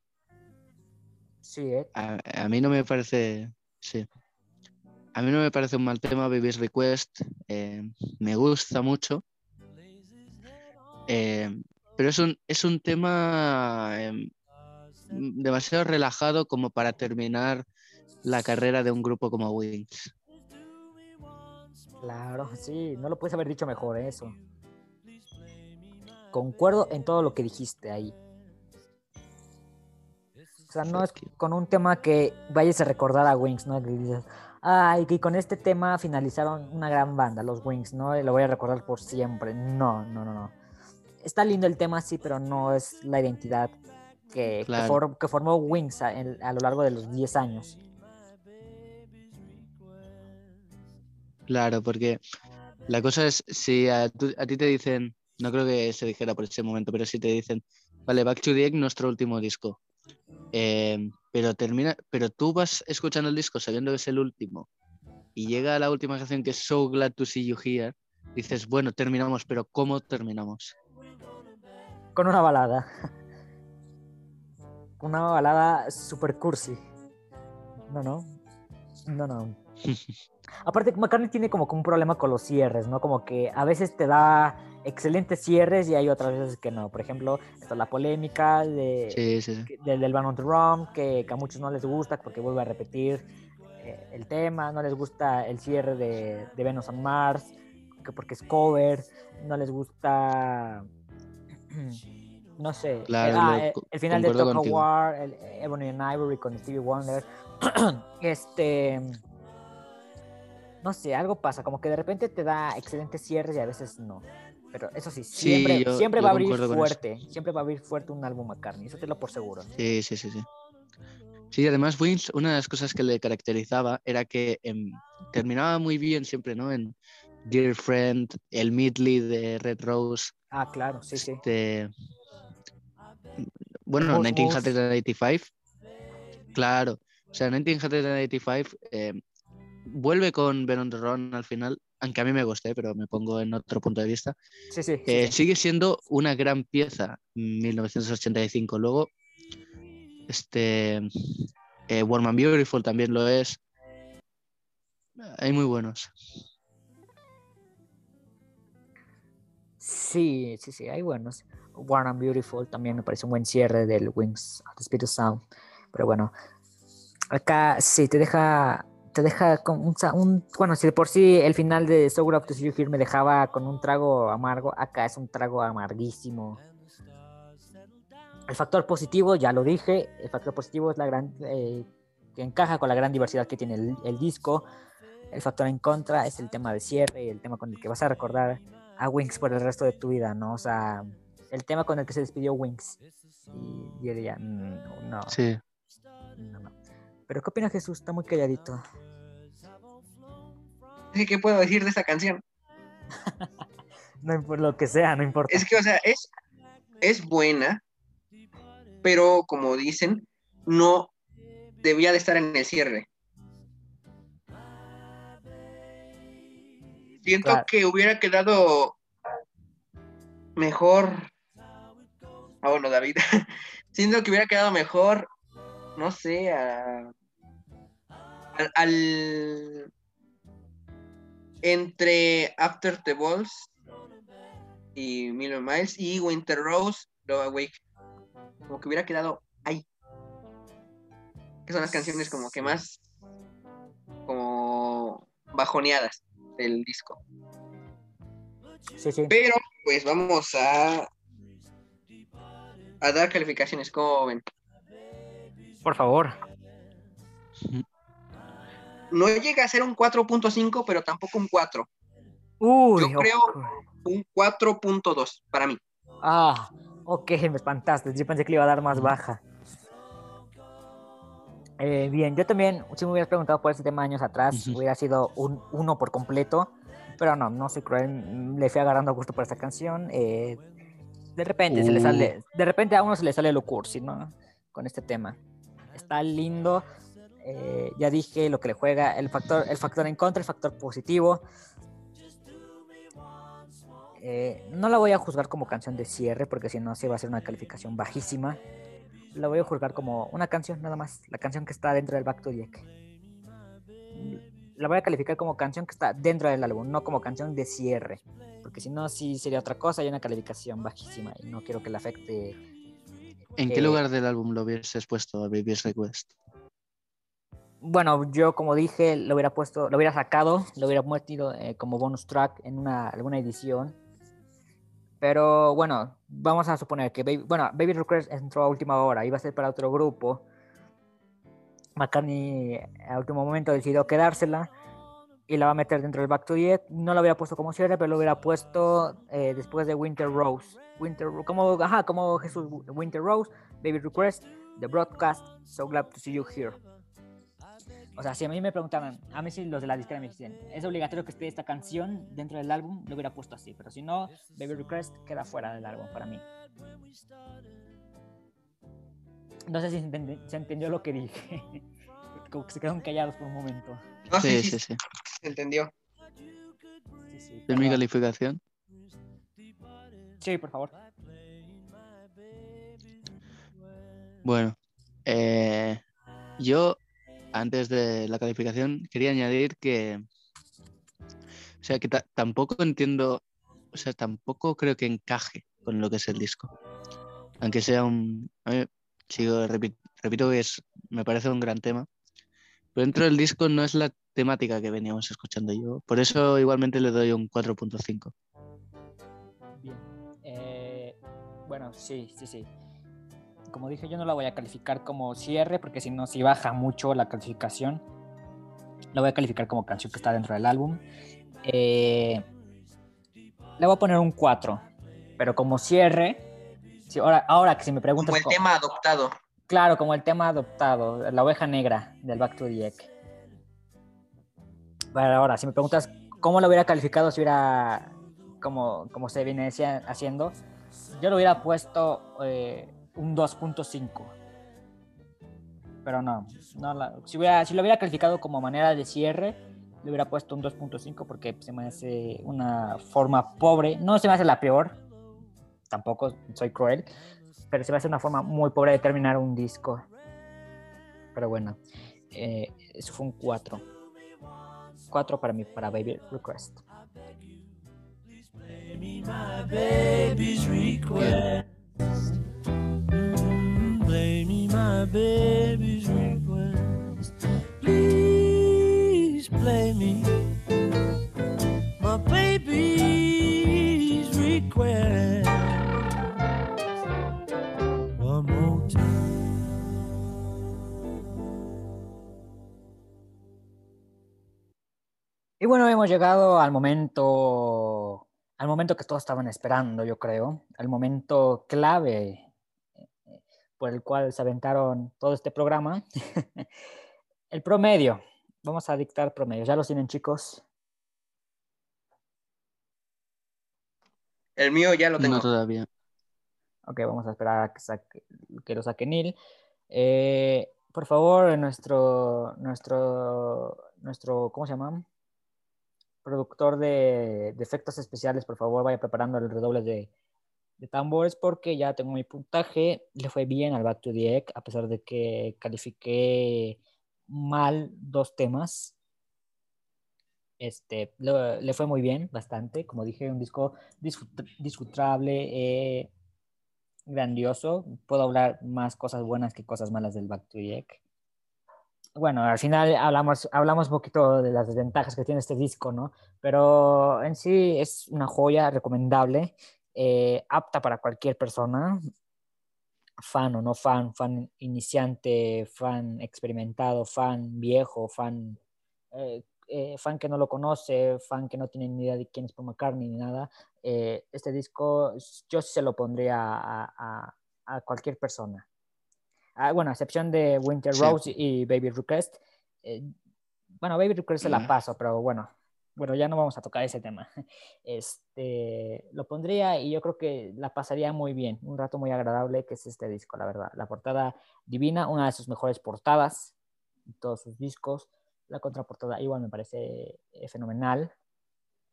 Sí, ¿eh? a, mí no me parece, sí. A mí no me parece un mal tema Baby's Request, eh, me gusta mucho, eh, pero es un, es un tema em, demasiado relajado como para terminar la carrera de un grupo como Wings. Claro, sí, no lo puedes haber dicho mejor eso. Concuerdo en todo lo que dijiste ahí. O sea, no es con un tema que vayas a recordar a Wings, ¿no? Que dices, ay, que con este tema finalizaron una gran banda, los Wings, ¿no? Y lo voy a recordar por siempre. No, no, no, no. Está lindo el tema, sí, pero no es la identidad que, que, formó Wings a, a, lo largo de los 10 años. Claro, porque la cosa es, si a, ti te dicen, no creo que se dijera por ese momento, pero si te dicen, vale, Back to the Egg, nuestro último disco. Eh, pero termina, pero tú vas escuchando el disco sabiendo que es el último y llega la última canción que es So Glad to See You Here, dices, bueno, terminamos, pero ¿cómo terminamos? Con una balada. Una balada super cursi. No, no. No, no. Aparte, McCartney tiene como un problema con los cierres, ¿no? Como que a veces te da excelentes cierres y hay otras veces que no. Por ejemplo, esta es la polémica de, del Van on the Rum, que, a muchos no les gusta porque vuelve a repetir eh, el tema, no les gusta el cierre de, de Venus on Mars, que porque es cover, no les gusta... no sé. Ah, eh, el, final de Talk War, el Ebony and Ivory con Stevie Wonder. este. No sé, algo pasa, como que de repente te da excelentes cierres y a veces no. Pero eso sí, siempre, siempre va a abrir fuerte. Siempre va a abrir fuerte un álbum McCartney, eso te lo por seguro. Sí, sí, sí, sí. Sí, además Wings, una de las cosas que le caracterizaba era que em, terminaba muy bien siempre, ¿no? En Dear Friend, el Midley de Red Rose. Ah, claro, sí, sí. Este, bueno, 1985. Claro. O sea, 1985 eh, vuelve con Ben on the Run al final, aunque a mí me guste, pero me pongo en otro punto de vista. Sí, sí, eh, Sigue siendo una gran pieza 1985. Luego, este eh, Warm and Beautiful también lo es. Hay muy buenos. Sí, sí, sí, hay buenos. Warm and Beautiful también me parece un buen cierre del Wings of the Spirit Sound. Pero bueno, acá sí te deja te deja con un, bueno, si de por sí el final de So Good to See You Here me dejaba con un trago amargo, acá es un trago amarguísimo. El factor positivo, ya lo dije, el factor positivo es la gran eh, que encaja con la gran diversidad que tiene el, el, disco. El factor en contra es el tema de cierre y el tema con el que vas a recordar a Wings por el resto de tu vida, ¿no? O sea, el tema con el que se despidió Wings. Y yo diría, mm, no. Sí. Pero ¿qué opina Jesús? Está muy calladito. ¿Qué puedo decir de esa canción? no por lo que sea, no importa. Es que, o sea, es, es buena, pero como dicen, no debía de estar en el cierre. Siento que hubiera quedado mejor. Ah, bueno, David. Siento que hubiera quedado mejor, no sé, al, entre After the Balls y Million Miles y Winter Rose, Love Awake. Como que hubiera quedado ahí. Que son las canciones como que más como bajoneadas del disco. Pero pues vamos a a dar calificaciones, como ven? Por favor. No llega a ser un 4.5, pero tampoco un 4. Uy, Yo creo un 4.2 para mí. Ah, ok, me espantaste. Yo pensé que le iba a dar más baja. Eh, bien, yo también, si me hubieras preguntado por ese tema años atrás, hubiera sido un 1 por completo. Pero no, no soy cruel. Le fui agarrando gusto por esta canción. Eh, de repente se le sale, uh. de repente a uno se le sale lo cursi, ¿no? Con este tema. Está lindo. Eh, ya dije lo que le juega, el factor, el factor en contra, el factor positivo. Eh, no la voy a juzgar como canción de cierre, porque si no, sí va a ser una calificación bajísima. La voy a juzgar como una canción nada más, la canción que está dentro del Back to Jack la voy a calificar como canción que está dentro del álbum, no como canción de cierre. Porque si no, sí sería otra cosa y una calificación bajísima. Y no quiero que le afecte. ¿En qué lugar del álbum lo hubieses puesto a Baby's Request? Bueno, yo como dije, lo hubiera puesto, lo hubiera sacado, lo hubiera metido eh, como bonus track en una, alguna edición. Pero bueno, vamos a suponer que Baby, bueno, Baby Request entró a última hora, iba a ser para otro grupo McCartney a último momento decidió quedársela y la va a meter dentro del Back to the No la hubiera puesto como cierre, pero lo hubiera puesto eh, después de Winter Rose. Winter, como, ajá, como Jesús Winter Rose, Baby Request, The Broadcast, So Glad to See You Here. O sea, si a mí me preguntaban, a mí si los de la disquera me dicen, es obligatorio que esté esta canción dentro del álbum, lo hubiera puesto así, pero si no, Baby Request queda fuera del álbum para mí. No sé si se entendió lo que dije. Como que se quedaron callados por un momento. sí, sí, sí, Se entendió. ¿De mi calificación? Sí, por favor. Bueno, eh, yo antes de la calificación quería añadir que O sea que tampoco entiendo, o sea, tampoco creo que encaje con lo que es el disco. Aunque sea un... sigo, repito, repito que es, me parece un gran tema. Pero dentro del disco no es la temática que veníamos escuchando yo. Por eso igualmente le doy un 4.5. Bien. Eh, bueno, sí, sí, sí. Como dije, yo no la voy a calificar como cierre porque si no, si baja mucho la calificación. La voy a calificar como canción que está dentro del álbum. Eh, le voy a poner un 4. Pero como cierre, ahora, ahora que si me preguntas... Como el tema adoptado. Claro, como el tema adoptado, la oveja negra del Back to the Egg. Bueno, ahora, si me preguntas cómo lo hubiera calificado si hubiera, como, como se viene haciendo, yo lo hubiera puesto eh, un 2.5. Pero no, si, lo hubiera calificado como manera de cierre, le hubiera puesto un 2.5 porque se me hace una forma pobre. No se me hace la peor, tampoco soy cruel, pero se va a hacer una forma muy pobre de terminar un disco. Pero bueno, eh, eso fue un 4. 4 para mí, para Baby Request. Please play me. My baby's request. Y bueno, hemos llegado al momento, al momento que todos estaban esperando, yo creo, al momento clave por el cual se aventaron todo este programa. el promedio. Vamos a dictar promedio. ¿Ya lo tienen, chicos? El mío ya lo tengo. todavía. Ok, vamos a esperar a que, que lo saque Neil. Eh, por favor, nuestro, nuestro, nuestro, ¿cómo se llama? productor de, efectos especiales, por favor, vaya preparando el redoble de, tambores porque ya tengo mi puntaje. Le fue bien al Back to the Egg, a pesar de que califiqué mal dos temas. Este, le, fue muy bien, bastante. Como dije, un disco disfrutable, eh, grandioso. Puedo hablar más cosas buenas que cosas malas del Back to the Egg bueno, al final hablamos, hablamos un poquito de las desventajas que tiene este disco, ¿no? Pero en sí es una joya recomendable, eh, apta para cualquier persona, fan o no fan, fan iniciante, fan experimentado, fan viejo, fan, eh, eh, fan que no lo conoce, fan que no tiene ni idea de quién es Paul McCartney ni nada. este disco yo se lo pondría a cualquier persona. Ah, bueno, a excepción de Winter Rose y Baby Request. Bueno, Baby Request se la paso, pero bueno, bueno, ya no vamos a tocar ese tema. Este, lo pondría y yo creo que la pasaría muy bien, un rato muy agradable que es este disco, la verdad. La portada divina, una de sus mejores portadas, todos sus discos. La contraportada igual me parece eh, fenomenal.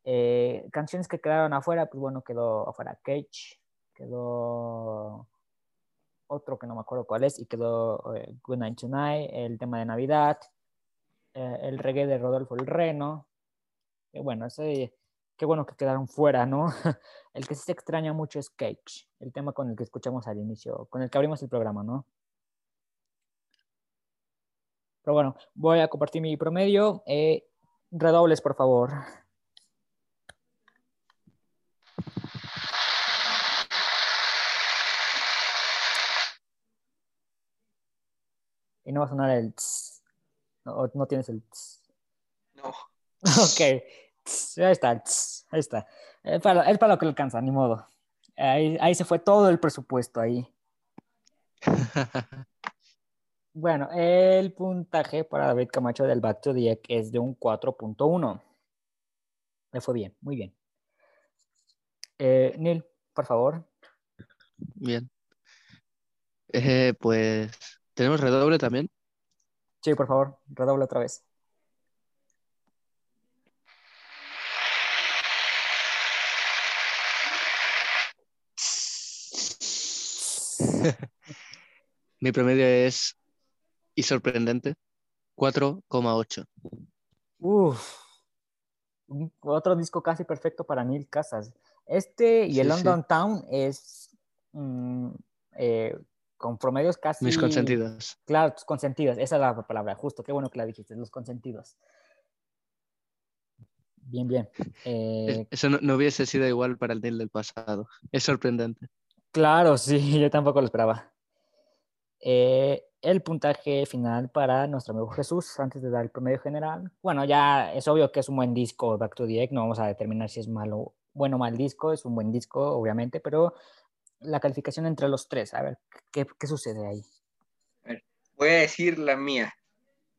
Eh, canciones que quedaron afuera, pues bueno, quedó afuera Cage, quedó otro que no me acuerdo cuál es, y quedó eh, Good Night Tonight, el tema de Navidad, el reggae de Rodolfo el Reno. Bueno, ese, qué bueno que quedaron fuera, ¿no? el que sí se extraña mucho es Cage, el tema con el que escuchamos al inicio, con el que abrimos el programa, ¿no? Pero bueno, voy a compartir mi promedio. Eh, redobles, por favor. y no va a sonar el tss. No, no tienes el tss. No. Ok. ahí está, ahí está. Es para, es para, lo que le alcanza, ni modo. Ahí, ahí se fue todo el presupuesto ahí. bueno, el puntaje para David Camacho del Back to the es de un 4.1. Le fue bien, muy bien. Eh, Neil, por favor. Bien. Eh, pues ¿Tenemos redoble también? Sí, por favor, redoble otra vez. Mi promedio es, y sorprendente, 4,8. Uf, otro disco casi perfecto para Neil Casas. Este y el London Town es mm, eh, con promedios casi... Mis consentidos. Claro, tus consentidos. Esa es la palabra, justo. Qué bueno que la dijiste, los consentidos. Bien, bien. Eh, eso no, hubiese sido igual para el Neil del pasado. Es sorprendente. Claro, sí, yo tampoco lo esperaba. Eh, el puntaje final para nuestro amigo Jesús antes de dar el promedio general. Bueno, ya es obvio que es un buen disco Back to the Egg, no vamos a determinar si es malo, bueno o mal disco, es un buen disco, obviamente, pero la calificación entre los tres, a ver, ¿qué, qué sucede ahí? voy a decir la mía.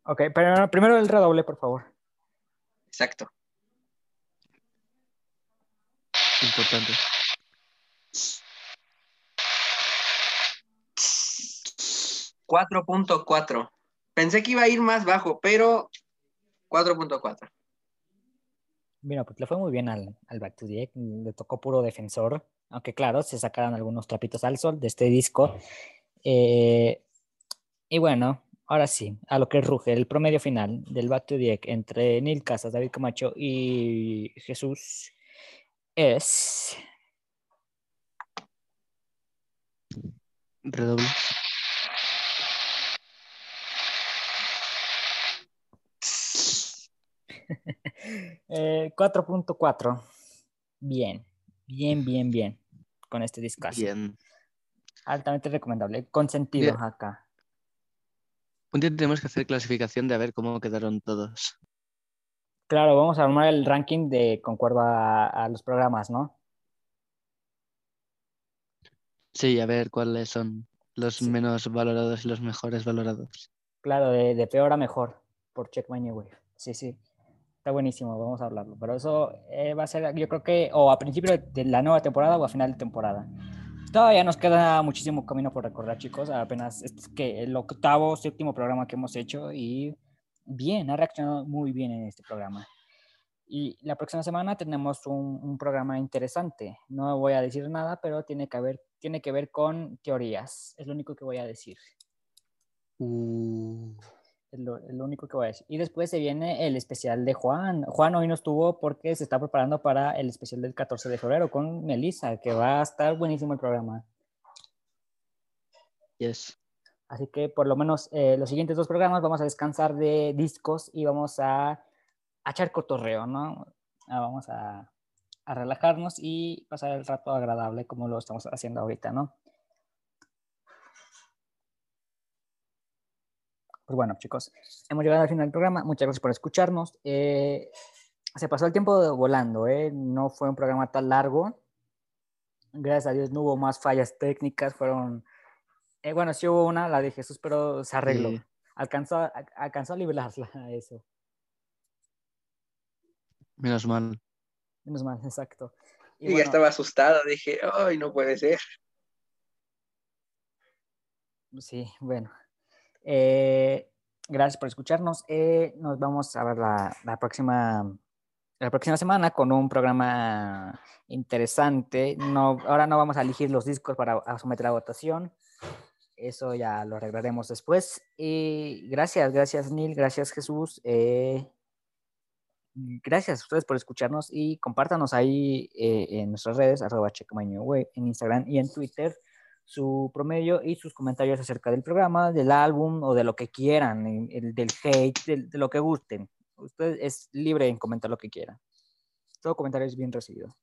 Ok, pero primero el redoble, por favor. Exacto. Importante. 4.4. Pensé que iba a ir más bajo, pero 4.4. Mira, pues le fue muy bien al, Back to the Egg, le tocó puro defensor, aunque claro, se sacaron algunos trapitos al sol de este disco. Eh, y bueno, ahora sí, a lo que ruge, el promedio final del Back to the Egg entre Neil Casas, David Camacho y Jesús es... Redoble. 4.4. Eh, bien, bien, bien, bien. Con este discazo. Bien. Altamente recomendable. Consentido acá. Un día tenemos que hacer clasificación de a ver cómo quedaron todos. Claro, vamos a armar el ranking de concuerdo a, los programas, ¿no? Sí, a ver cuáles son los menos valorados y los mejores valorados. Claro, de, peor a mejor, por Check My Wave. Sí, sí. Está buenísimo, vamos a hablarlo. Pero eso eh, va a ser, yo creo que, o a principio de la nueva temporada o a final de temporada. Todavía nos queda muchísimo camino por recorrer, chicos. Apenas es que el octavo, séptimo programa que hemos hecho y bien, ha reaccionado muy bien en este programa. Y la próxima semana tenemos un, programa interesante. No voy a decir nada, pero tiene que, ver, tiene que ver con teorías. Es lo único que voy a decir. Uh. Es lo, único que voy a decir. Y después se viene el especial de Juan. Juan hoy no estuvo porque se está preparando para el especial del 14 de febrero con Melissa, que va a estar buenísimo el programa. Yes. Así que por lo menos eh, los siguientes dos programas vamos a descansar de discos y vamos a, a echar cotorreo, ¿no? Ah, vamos a, a relajarnos y pasar el rato agradable como lo estamos haciendo ahorita, ¿no? Pues bueno, chicos, hemos llegado al final del programa. Muchas gracias por escucharnos. Eh, se pasó el tiempo volando, ¿eh? No fue un programa tan largo. Gracias a Dios no hubo más fallas técnicas. Fueron. Eh, bueno, sí hubo una, la de Jesús, pero se arregló. Alcanzó, alcanzó a liberarla eso. Menos mal. Menos mal, exacto. Y, ya estaba asustado, dije, ¡ay, no puede ser! Sí, bueno. Eh, gracias por escucharnos. Eh, nos vamos a ver la, próxima, la próxima semana con un programa interesante. No, ahora no vamos a elegir los discos para someter a votación. Eso ya lo arreglaremos después. Gracias, gracias Neil, gracias Jesús. Eh, gracias a ustedes por escucharnos y compártanos ahí en nuestras redes, arroba en Instagram y en Twitter su promedio y sus comentarios acerca del programa, del álbum o de lo que quieran, el, del hate, de lo que gusten. Usted es libre en comentar lo que quiera. Todo comentario es bien recibido.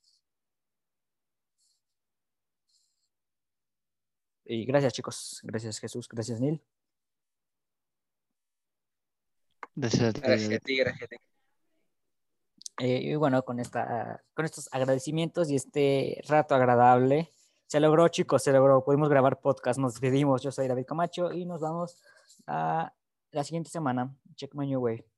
Y gracias chicos, gracias Jesús, gracias Neil. Gracias a ti, gracias a ti. Eh, y bueno, con, esta, con estos agradecimientos y este rato agradable, se logró, chicos, se logró. Pudimos grabar podcast. Nos despedimos. Yo soy David Camacho y nos vamos a la siguiente semana. Check my new way.